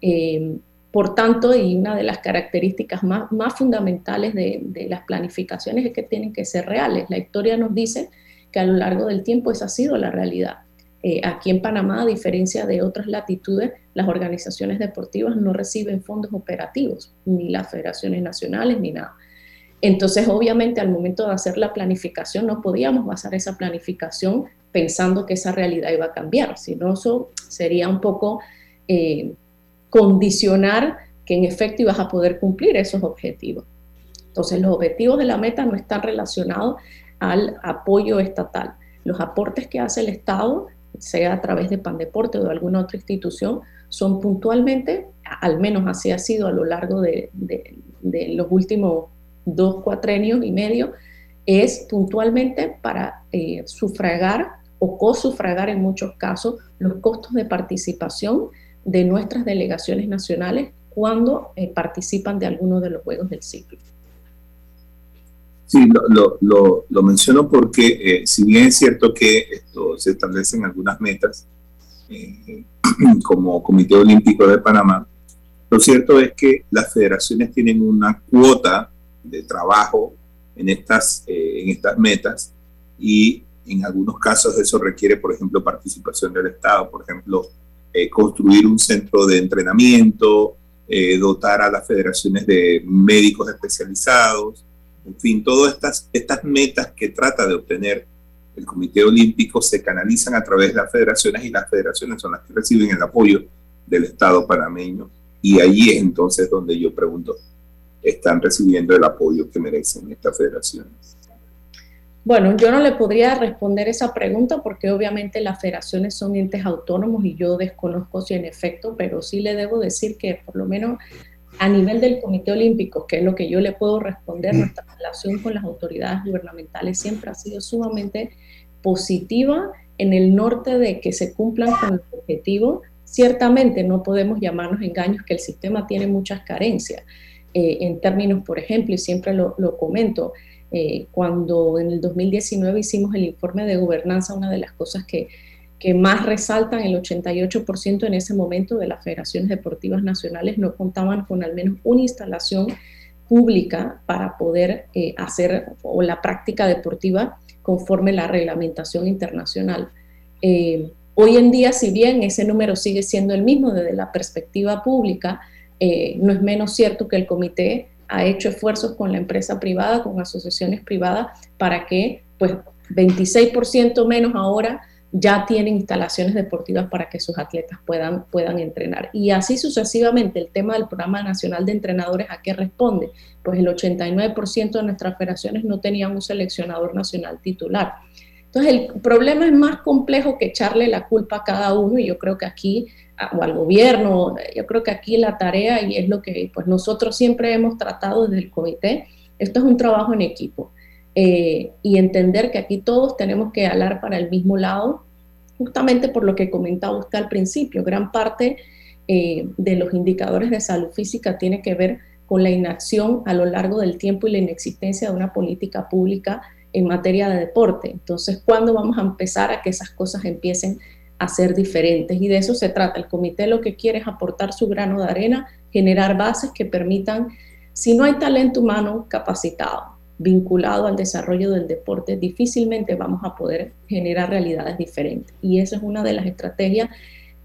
Eh, por tanto, y una de las características más, más fundamentales de, de, las planificaciones es que tienen que ser reales. La historia nos dice que a lo largo del tiempo esa ha sido la realidad. Eh, aquí en Panamá, a diferencia de otras latitudes, las organizaciones deportivas no reciben fondos operativos, ni las federaciones nacionales, ni nada. Entonces, obviamente, al momento de hacer la planificación, no podíamos basar esa planificación pensando que esa realidad iba a cambiar, sino eso sería un poco eh, condicionar que en efecto ibas a poder cumplir esos objetivos. Entonces, los objetivos de la meta no están relacionados al apoyo estatal. Los aportes que hace el Estado, sea a través de Pandeporte o de alguna otra institución, son puntualmente, al menos así ha sido a lo largo de, los últimos dos cuatrenios y medio, es puntualmente para eh, sufragar o cosufragar en muchos casos los costos de participación de nuestras delegaciones nacionales cuando eh, participan de alguno de los juegos del ciclo. Sí, lo, menciono porque eh, si bien es cierto que esto se establecen algunas metas como Comité Olímpico de Panamá, lo cierto es que las federaciones tienen una cuota de trabajo en estas, en estas metas y en algunos casos eso requiere, por ejemplo, participación del Estado, por ejemplo, eh, construir un centro de entrenamiento, eh, dotar a las federaciones de médicos especializados, en fin, todas estas, estas metas que trata de obtener el Comité Olímpico se canalizan a través de las federaciones y las federaciones son las que reciben el apoyo del Estado panameño. Y ahí es entonces donde yo pregunto, ¿están recibiendo el apoyo que merecen estas federaciones? Bueno, yo no le podría responder esa pregunta porque obviamente las federaciones son entes autónomos y yo desconozco si en efecto, pero sí le debo decir que por lo menos a nivel del Comité Olímpico, que es lo que yo le puedo responder, mm. nuestra relación con las autoridades gubernamentales siempre ha sido sumamente positiva en el norte de que se cumplan con el objetivo. Ciertamente no podemos llamarnos engaños que el sistema tiene muchas carencias eh, en términos, por ejemplo, y siempre lo, lo comento, eh, cuando en el 2019 hicimos el informe de gobernanza, una de las cosas que, que más resaltan, el 88% en ese momento de las federaciones deportivas nacionales no contaban con al menos una instalación pública para poder eh, hacer o la práctica deportiva conforme la reglamentación internacional. Eh, hoy en día, si bien ese número sigue siendo el mismo desde la perspectiva pública, no es menos cierto que el comité ha hecho esfuerzos con la empresa privada, con asociaciones privadas, para que pues 26% menos ahora ya tienen instalaciones deportivas para que sus atletas puedan, puedan entrenar. Y así sucesivamente, el tema del Programa Nacional de Entrenadores, ¿a qué responde? Pues el 89% de nuestras federaciones no tenían un seleccionador nacional titular. Entonces, el problema es más complejo que echarle la culpa a cada uno y yo creo que aquí o al gobierno. Yo creo que aquí la tarea, y es lo que pues, nosotros siempre hemos tratado desde el comité, esto es un trabajo en equipo. Eh, y entender que aquí todos tenemos que hablar para el mismo lado, justamente por lo que comentaba usted al principio, gran parte eh, de los indicadores de salud física tiene que ver con la inacción a lo largo del tiempo y la inexistencia de una política pública en materia de deporte. Entonces, ¿cuándo vamos a empezar a que esas cosas empiecen a ser diferentes. Y de eso se trata. El comité lo que quiere es aportar su grano de arena, generar bases que permitan, si no hay talento humano capacitado, vinculado al desarrollo del deporte, difícilmente vamos a poder generar realidades diferentes. Y esa es una de las estrategias,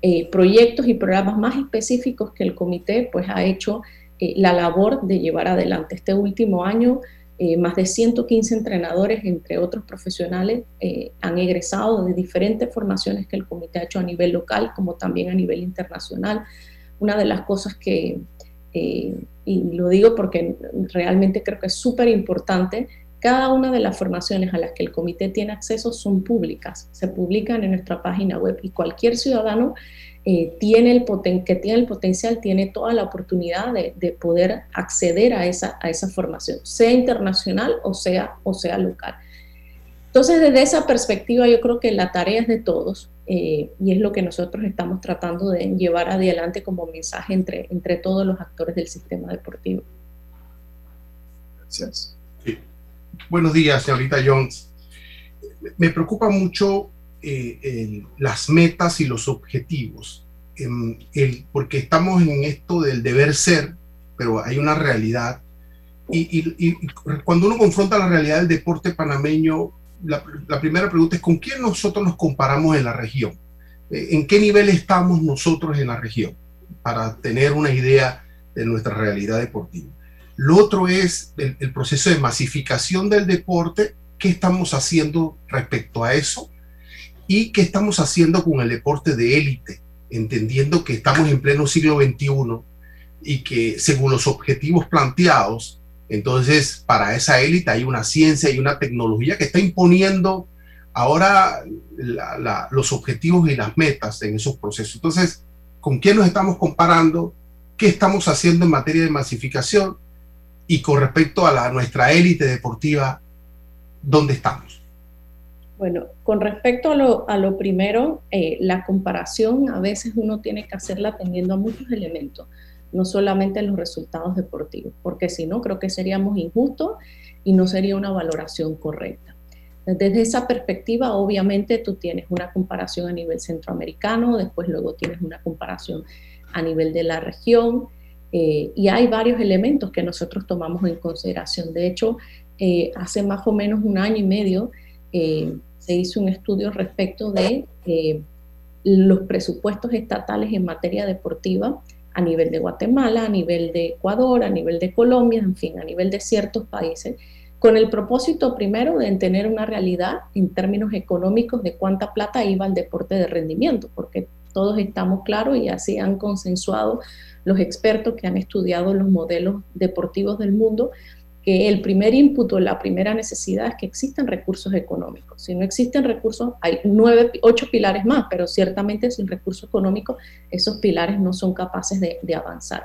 eh, proyectos y programas más específicos que el comité pues, ha hecho eh, la labor de llevar adelante. Este último año eh, más de 115 entrenadores, entre otros profesionales, eh, han egresado de diferentes formaciones que el comité ha hecho a nivel local como también a nivel internacional. Una de las cosas que, eh, y lo digo porque realmente creo que es súper importante, cada una de las formaciones a las que el comité tiene acceso son públicas, se publican en nuestra página web y cualquier ciudadano eh, tiene el poten que tiene el potencial, tiene toda la oportunidad de, poder acceder a esa, a esa formación, sea internacional o sea, o sea local. Entonces, desde esa perspectiva, yo creo que la tarea es de todos eh, y es lo que nosotros estamos tratando de llevar adelante como mensaje entre, entre todos los actores del sistema deportivo. Gracias. Buenos días, señorita Jones. Me preocupa mucho eh, las metas y los objetivos. em, porque estamos en esto del deber ser, pero hay una realidad. Y, cuando uno confronta la realidad del deporte panameño, la, primera pregunta es con quién nosotros nos comparamos en la región. Eh, ¿En qué nivel estamos nosotros en la región? Para tener una idea de nuestra realidad deportiva. Lo otro es el proceso de masificación del deporte. ¿Qué estamos haciendo respecto a eso? ¿Y qué estamos haciendo con el deporte de élite? Entendiendo que estamos en pleno siglo XXI y que según los objetivos planteados, entonces para esa élite hay una ciencia y una tecnología que está imponiendo ahora los objetivos y las metas en esos procesos. Entonces, ¿con quién nos estamos comparando? ¿Qué estamos haciendo en materia de masificación? Y con respecto a la, nuestra élite deportiva, ¿dónde estamos? Bueno, con respecto a lo, a lo primero, eh, la comparación a veces uno tiene que hacerla atendiendo a muchos elementos, no solamente los resultados deportivos, porque si no, creo que seríamos injustos y no sería una valoración correcta. Desde esa perspectiva, obviamente, tú tienes una comparación a nivel centroamericano, después luego tienes una comparación a nivel de la región, eh, y hay varios elementos que nosotros tomamos en consideración. De hecho, eh, hace más o menos un año y medio eh, se hizo un estudio respecto de los presupuestos estatales en materia deportiva a nivel de Guatemala, a nivel de Ecuador, a nivel de Colombia, en fin, a nivel de ciertos países con el propósito primero de tener una realidad en términos económicos de cuánta plata iba al deporte de rendimiento, porque todos estamos claros y así han consensuado los expertos que han estudiado los modelos deportivos del mundo, que el primer input o la primera necesidad es que existen recursos económicos. Si no existen recursos, hay nueve, ocho pilares más, pero ciertamente sin recursos económicos esos pilares no son capaces de, de avanzar.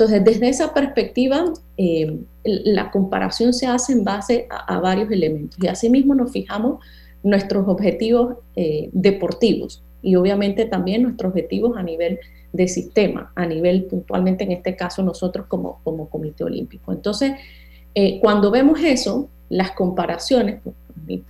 Entonces, desde esa perspectiva, eh, la comparación se hace en base a, varios elementos y asimismo nos fijamos nuestros objetivos eh, deportivos y obviamente también nuestros objetivos a nivel de sistema, a nivel puntualmente en este caso nosotros como, como Comité Olímpico. Entonces, eh, cuando vemos eso, las comparaciones,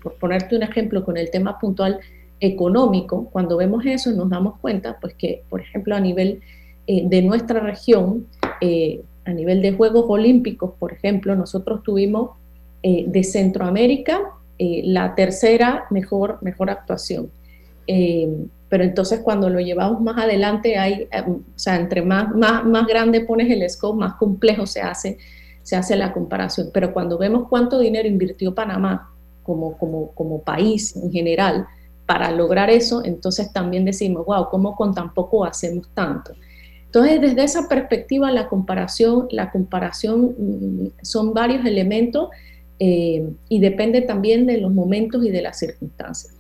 por, ponerte un ejemplo con el tema puntual económico, cuando vemos eso nos damos cuenta pues que, por ejemplo, a nivel de nuestra región, eh, a nivel de Juegos Olímpicos, por ejemplo, nosotros tuvimos eh, de Centroamérica eh, la tercera mejor, mejor actuación. pero entonces cuando lo llevamos más adelante, hay, o sea, entre más, más, más grande pones el scope, más complejo se hace, se hace la comparación. Pero cuando vemos cuánto dinero invirtió Panamá como, como, como país en general para lograr eso, entonces también decimos, wow, ¿cómo con tan poco hacemos tanto? Entonces, desde esa perspectiva, la comparación, la comparación mm, son varios elementos eh, y depende también de los momentos y de las circunstancias.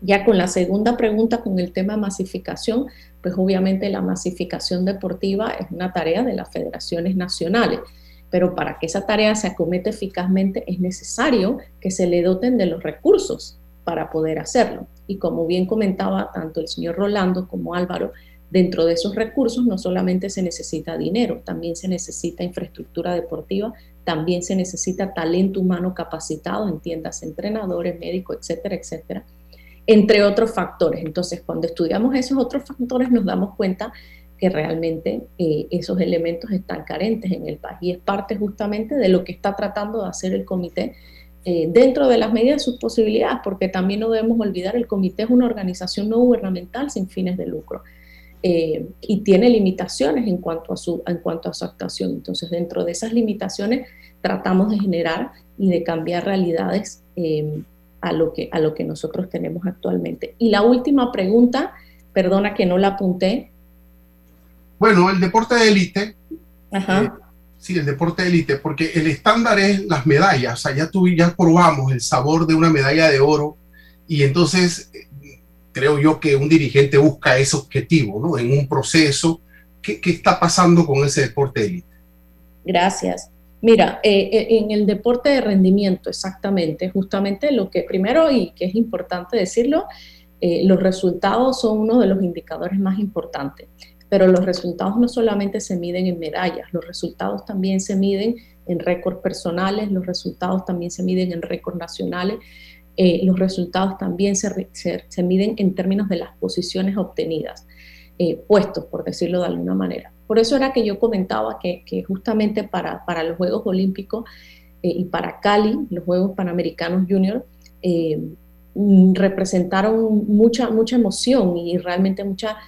Ya con la segunda pregunta, con el tema masificación, pues obviamente la masificación deportiva es una tarea de las federaciones nacionales, pero para que esa tarea se acometa eficazmente es necesario que se le doten de los recursos para poder hacerlo. Y como bien comentaba tanto el señor Rolando como Álvaro, Dentro de esos recursos no solamente se necesita dinero, también se necesita infraestructura deportiva, también se necesita talento humano capacitado, en tiendas, entrenadores, médicos, etcétera, etcétera, entre otros factores. Entonces, cuando estudiamos esos otros factores nos damos cuenta que realmente eh, esos elementos están carentes en el país y es parte justamente de lo que está tratando de hacer el comité eh, dentro de las medidas de sus posibilidades, porque también no debemos olvidar, el comité es una organización no gubernamental sin fines de lucro. Eh, y tiene limitaciones en cuanto, a su, en cuanto a su actuación. Entonces, dentro de esas limitaciones, tratamos de generar y de cambiar realidades eh, a, lo que, a lo que nosotros tenemos actualmente. Y la última pregunta, perdona que no la apunté. Bueno, el deporte de élite. Ajá. Eh, sí, el deporte de élite, porque el estándar es las medallas. O sea, ya, tú, ya probamos el sabor de una medalla de oro y entonces creo yo que un dirigente busca ese objetivo, ¿no? En un proceso. ¿Qué, está pasando con ese deporte élite? Gracias. Mira, eh, eh, en el deporte de rendimiento, exactamente, justamente lo que primero, y que es importante decirlo, eh, los resultados son uno de los indicadores más importantes, pero los resultados no solamente se miden en medallas, los resultados también se miden en récords personales, los resultados también se miden en récords nacionales, eh, los resultados también se, se, miden en términos de las posiciones obtenidas. eh, puestos, por decirlo de alguna manera. Por eso era que yo comentaba que, justamente para, para, los Juegos Olímpicos eh, y para Cali, los Juegos Panamericanos Junior, eh, mm, representaron mucha, mucha emoción y realmente mucha,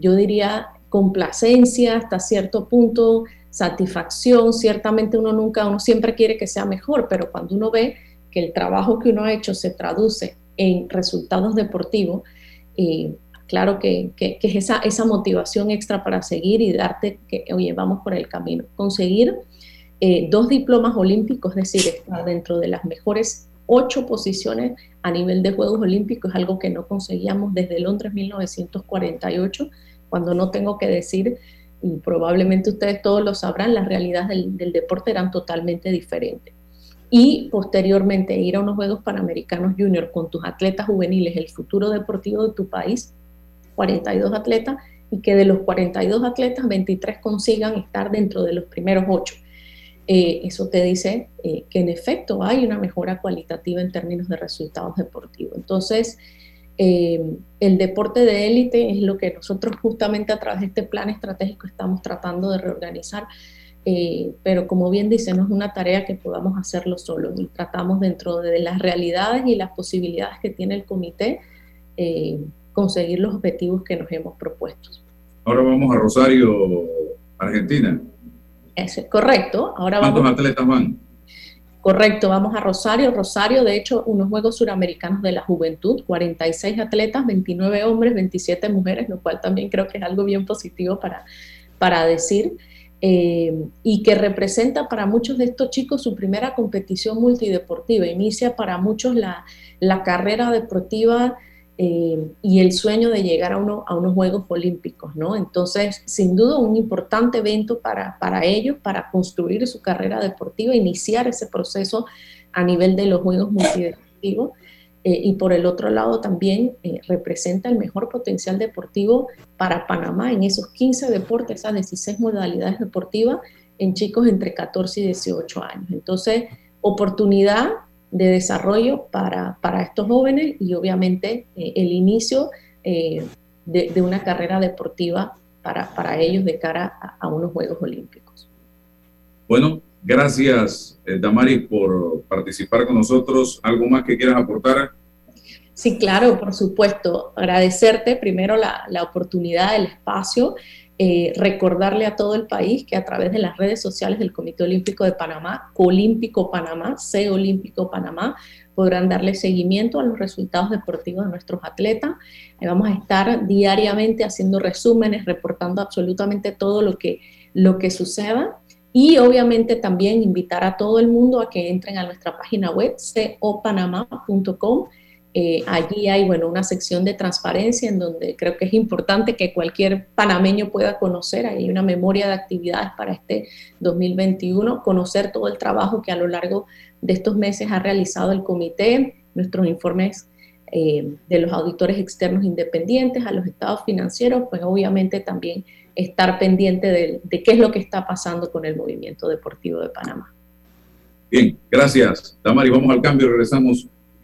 yo diría, complacencia hasta cierto punto, satisfacción. Ciertamente uno nunca, uno siempre quiere que sea mejor, pero cuando uno ve que el trabajo que uno ha hecho se traduce en resultados deportivos, claro que, es esa, esa motivación extra para seguir y darte que, oye, vamos por el camino. Conseguir eh, dos diplomas olímpicos, es decir, estar dentro de las mejores ocho posiciones a nivel de Juegos Olímpicos, es algo que no conseguíamos desde Londres 1948, cuando no tengo que decir, y probablemente ustedes todos lo sabrán, las realidades del, del deporte eran totalmente diferentes y posteriormente ir a unos Juegos Panamericanos Junior con tus atletas juveniles, el futuro deportivo de tu país, 42 atletas y que de los 42 atletas, 23 consigan estar dentro de los primeros 8. Eh, eso te dice eh, que en efecto hay una mejora cualitativa en términos de resultados deportivos. Entonces, eh, el deporte de élite es lo que nosotros justamente a través de este plan estratégico estamos tratando de reorganizar, pero como bien dice, no es una tarea que podamos hacerlo solos y tratamos dentro de las realidades y las posibilidades que tiene el comité conseguir los objetivos que nos hemos propuesto. Ahora vamos a Rosario, Argentina. Eso es correcto. Ahora ¿Cuántos atletas van? Correcto, vamos a Rosario. Rosario, de hecho, unos Juegos Suramericanos de la Juventud, 46 atletas, 29 hombres, 27 mujeres, lo cual también creo que es algo bien positivo para, para decir. Eh, y que representa para muchos de estos chicos su primera competición multideportiva. Inicia para muchos la, la carrera deportiva eh, y el sueño de llegar a, uno, a unos Juegos Olímpicos, ¿no? Entonces, sin duda, un importante evento para, para ellos, para construir su carrera deportiva, iniciar ese proceso a nivel de los Juegos Multideportivos. Eh, y por el otro lado también eh, representa el mejor potencial deportivo para Panamá en esos 15 deportes, esas 16 modalidades deportivas en chicos entre 14 y 18 años. Entonces, oportunidad de desarrollo para, para estos jóvenes y obviamente eh, el inicio eh, de, una carrera deportiva para, para ellos de cara a, unos Juegos Olímpicos. Bueno, gracias eh, Damaris por participar con nosotros. ¿Algo más que quieras aportar? Sí, claro, por supuesto. Agradecerte primero la, la oportunidad, el espacio eh, recordarle a todo el país que a través de las redes sociales del Comité Olímpico de Panamá, Olímpico Panamá, C Olímpico Panamá, podrán darle seguimiento a los resultados deportivos de nuestros atletas. vamos a estar diariamente haciendo resúmenes, reportando absolutamente todo lo que, lo que suceda. Y obviamente también invitar a todo el mundo a que entren a nuestra página web copanamá.com eh, allí hay, bueno, una sección de transparencia en donde creo que es importante que cualquier panameño pueda conocer, hay una memoria de actividades para este 2021, conocer todo el trabajo que a lo largo de estos meses ha realizado el comité, nuestros informes eh, de los auditores externos independientes, a los estados financieros, pues obviamente también estar pendiente de, de qué es lo que está pasando con el movimiento deportivo de Panamá. Bien, gracias. Damari, vamos al cambio, regresamos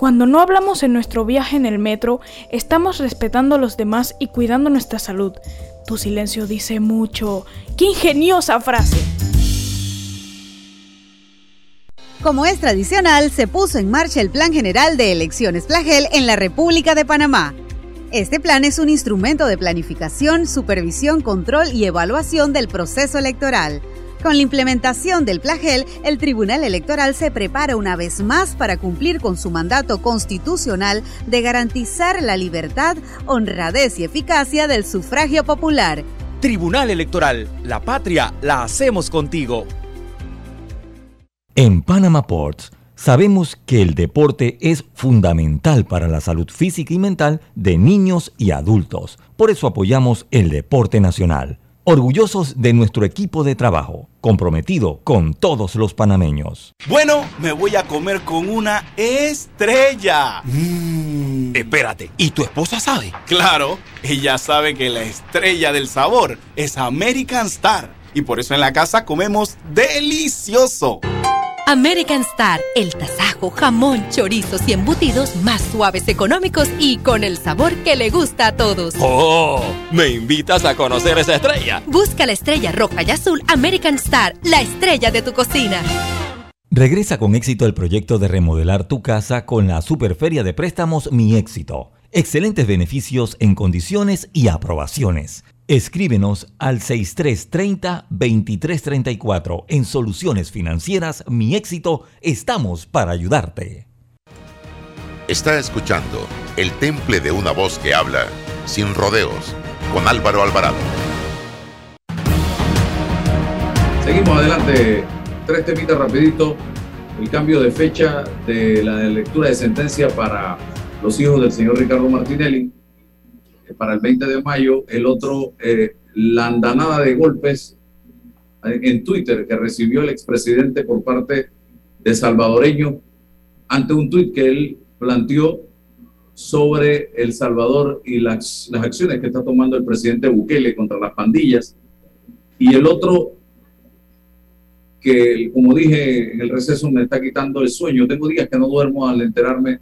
Cuando no hablamos en nuestro viaje en el metro, estamos respetando a los demás y cuidando nuestra salud. Tu silencio dice mucho. ¡Qué ingeniosa frase! Como es tradicional, se puso en marcha el Plan General de Elecciones Plagel en la República de Panamá. Este plan es un instrumento de planificación, supervisión, control y evaluación del proceso electoral Con la implementación del plagel, el Tribunal Electoral se prepara una vez más para cumplir con su mandato constitucional de garantizar la libertad, honradez y eficacia del sufragio popular. Tribunal Electoral, la patria la hacemos contigo. En Panama Ports sabemos que el deporte es fundamental para la salud física y mental de niños y adultos. Por eso apoyamos el deporte nacional. Orgullosos de nuestro equipo de trabajo, comprometido con todos los panameños. Bueno, me voy a comer con una estrella. Mm. Espérate, ¿y tu esposa sabe? Claro, ella sabe que la estrella del sabor es American Star. Y por eso en la casa comemos delicioso. American Star, el tasajo, jamón, chorizos y embutidos más suaves, económicos y con el sabor que le gusta a todos. ¡Oh! ¿Me invitas a conocer esa estrella? Busca la estrella roja y azul American Star, la estrella de tu cocina. Regresa con éxito el proyecto de remodelar tu casa con la Superferia de Préstamos Mi Éxito. Excelentes beneficios en condiciones y aprobaciones. Escríbenos al 6330-2334. En Soluciones Financieras Mi Éxito estamos para ayudarte. Está escuchando El Temple de una voz que habla sin rodeos con Álvaro Alvarado. Seguimos adelante. Tres temitas rapidito. El cambio de fecha de la lectura de sentencia para los hijos del señor Ricardo Martinelli para el 20 de mayo. El otro, eh, la andanada de golpes eh, en Twitter que recibió el expresidente por parte de salvadoreño ante un tuit que él planteó sobre El Salvador y las, las acciones que está tomando el presidente Bukele contra las pandillas. Y el otro que, como dije en el receso, me está quitando el sueño. Tengo días que no duermo al enterarme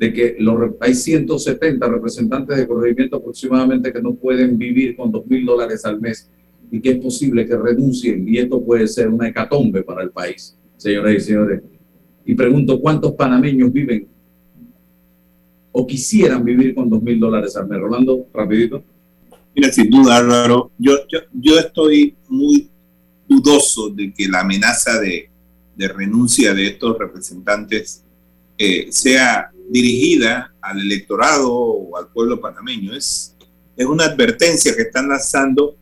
de que los, hay 170 representantes de corregimiento aproximadamente que no pueden vivir con 2 mil dólares al mes y que es posible que renuncien y esto puede ser una hecatombe para el país, señoras y señores. Y pregunto, ¿cuántos panameños viven o quisieran vivir con 2 mil dólares al mes? Rolando, rapidito. Mira, sin duda, Álvaro, yo, yo, yo estoy muy dudoso de que la amenaza de, de renuncia de estos representantes sea dirigida al electorado o al pueblo panameño. Es, es una advertencia que están lanzando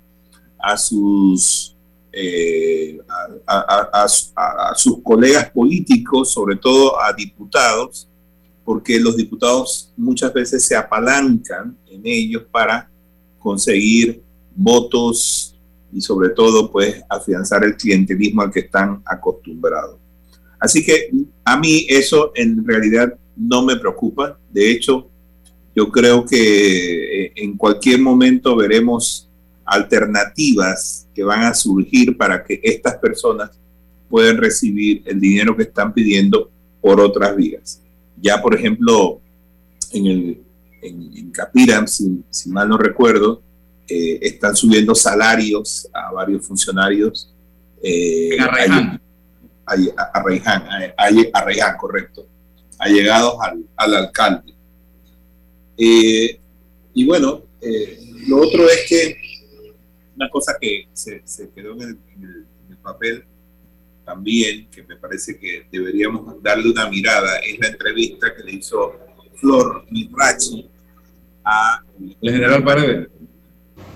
a sus, eh, a, sus colegas políticos, sobre todo a diputados, porque los diputados muchas veces se apalancan en ellos para conseguir votos y sobre todo pues afianzar el clientelismo al que están acostumbrados. Así que a mí eso en realidad no me preocupa. De hecho, yo creo que eh, en cualquier momento veremos alternativas que van a surgir para que estas personas puedan recibir el dinero que están pidiendo por otras vías. Ya, por ejemplo, en, el, en, en Capiram, si, si mal no recuerdo, eh, están subiendo salarios a varios funcionarios. Eh, en Arraiján. A, Arraiján, a, Arraiján, correcto. Allegados al, al alcalde. Eh, y bueno, eh, lo otro es que una cosa que se, se quedó en el, en, el, en el, papel también, que me parece que deberíamos darle una mirada, es la entrevista que le hizo Flor Mirachi a el general Paredes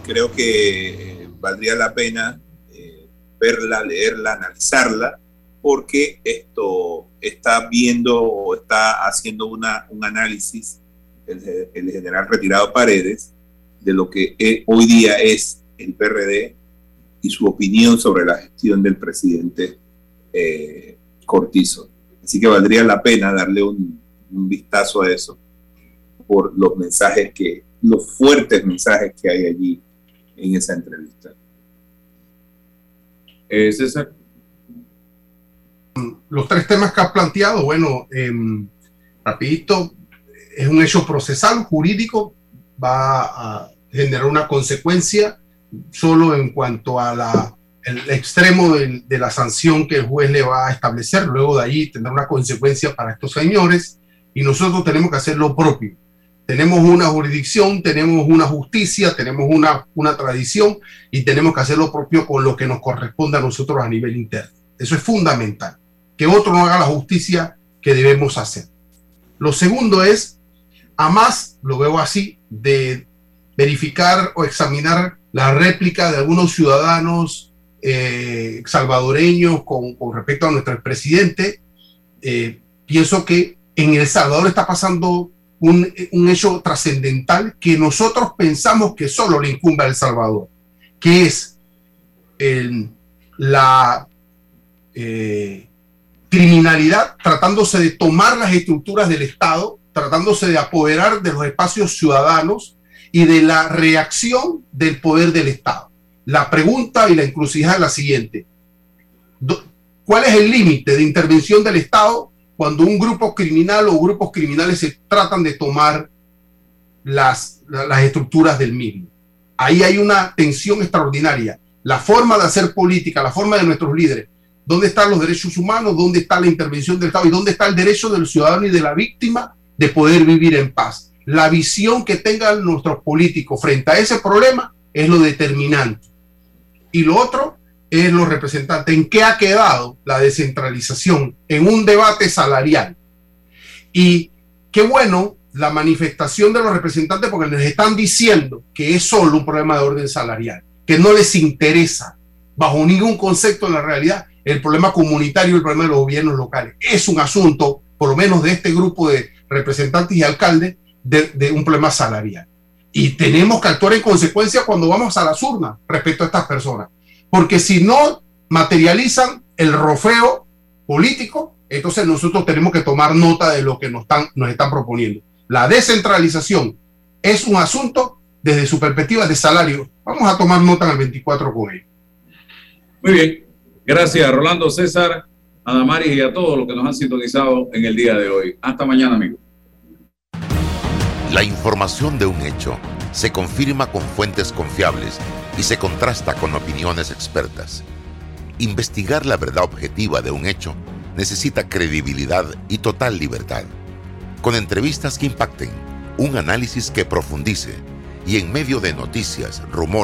creo que eh, valdría la pena eh, verla, leerla, analizarla, porque esto está viendo o está haciendo una, un análisis el, general retirado Paredes de lo que es, hoy día es el PRD y su opinión sobre la gestión del presidente eh, Cortizo. Así que valdría la pena darle un, un vistazo a eso por los mensajes que, los fuertes mensajes que hay allí en esa entrevista. Eh, César. Los tres temas que has planteado, bueno, eh, rapidito, es un hecho procesal, jurídico, va a generar una consecuencia solo en cuanto a la, extremo de, de, la sanción que el juez le va a establecer. Luego de ahí tendrá una consecuencia para estos señores y nosotros tenemos que hacer lo propio. tenemos una jurisdicción, tenemos una justicia, tenemos una, una tradición y tenemos que hacer lo propio con lo que nos corresponde a nosotros a nivel interno. Eso es fundamental. Que otro no haga la justicia que debemos hacer. Lo segundo es, a más, lo veo así, de verificar o examinar la réplica de algunos ciudadanos eh, salvadoreños con, respecto a nuestro presidente. Eh, pienso que en El Salvador está pasando un, hecho trascendental que nosotros pensamos que solo le incumbe a El Salvador, que es la eh, criminalidad tratándose de tomar las estructuras del Estado, tratándose de apoderar de los espacios ciudadanos y de la reacción del poder del Estado. La pregunta y la encrucijada es la siguiente. ¿Cuál es el límite de intervención del Estado cuando un grupo criminal o grupos criminales se tratan de tomar las, las estructuras del mismo? Ahí hay una tensión extraordinaria. La forma de hacer política, la forma de nuestros líderes, ¿Dónde están los derechos humanos? ¿Dónde está la intervención del Estado? ¿Y dónde está el derecho del ciudadano y de la víctima de poder vivir en paz? La visión que tengan nuestros políticos frente a ese problema es lo determinante. Y lo otro es los representantes. ¿En qué ha quedado la descentralización? En un debate salarial. Y qué bueno la manifestación de los representantes porque les están diciendo que es solo un problema de orden salarial, que no les interesa bajo ningún concepto en la realidad el problema comunitario, el problema de los gobiernos locales. Es un asunto, por lo menos de este grupo de representantes y alcaldes, de, un problema salarial. Y tenemos que actuar en consecuencia cuando vamos a las urnas respecto a estas personas. Porque si no materializan el rofeo político, entonces nosotros tenemos que tomar nota de lo que nos están, nos están proponiendo. La descentralización es un asunto desde su perspectiva de salario. Vamos a tomar nota en el 24 con ellos. Muy bien. Gracias, Rolando César, a Damaris y a todos los que nos han sintonizado en el día de hoy. Hasta mañana, amigos. La información de un hecho se confirma con fuentes confiables y se contrasta con opiniones expertas. Investigar la verdad objetiva de un hecho necesita credibilidad y total libertad. Con entrevistas que impacten, un análisis que profundice y en medio de noticias, rumores,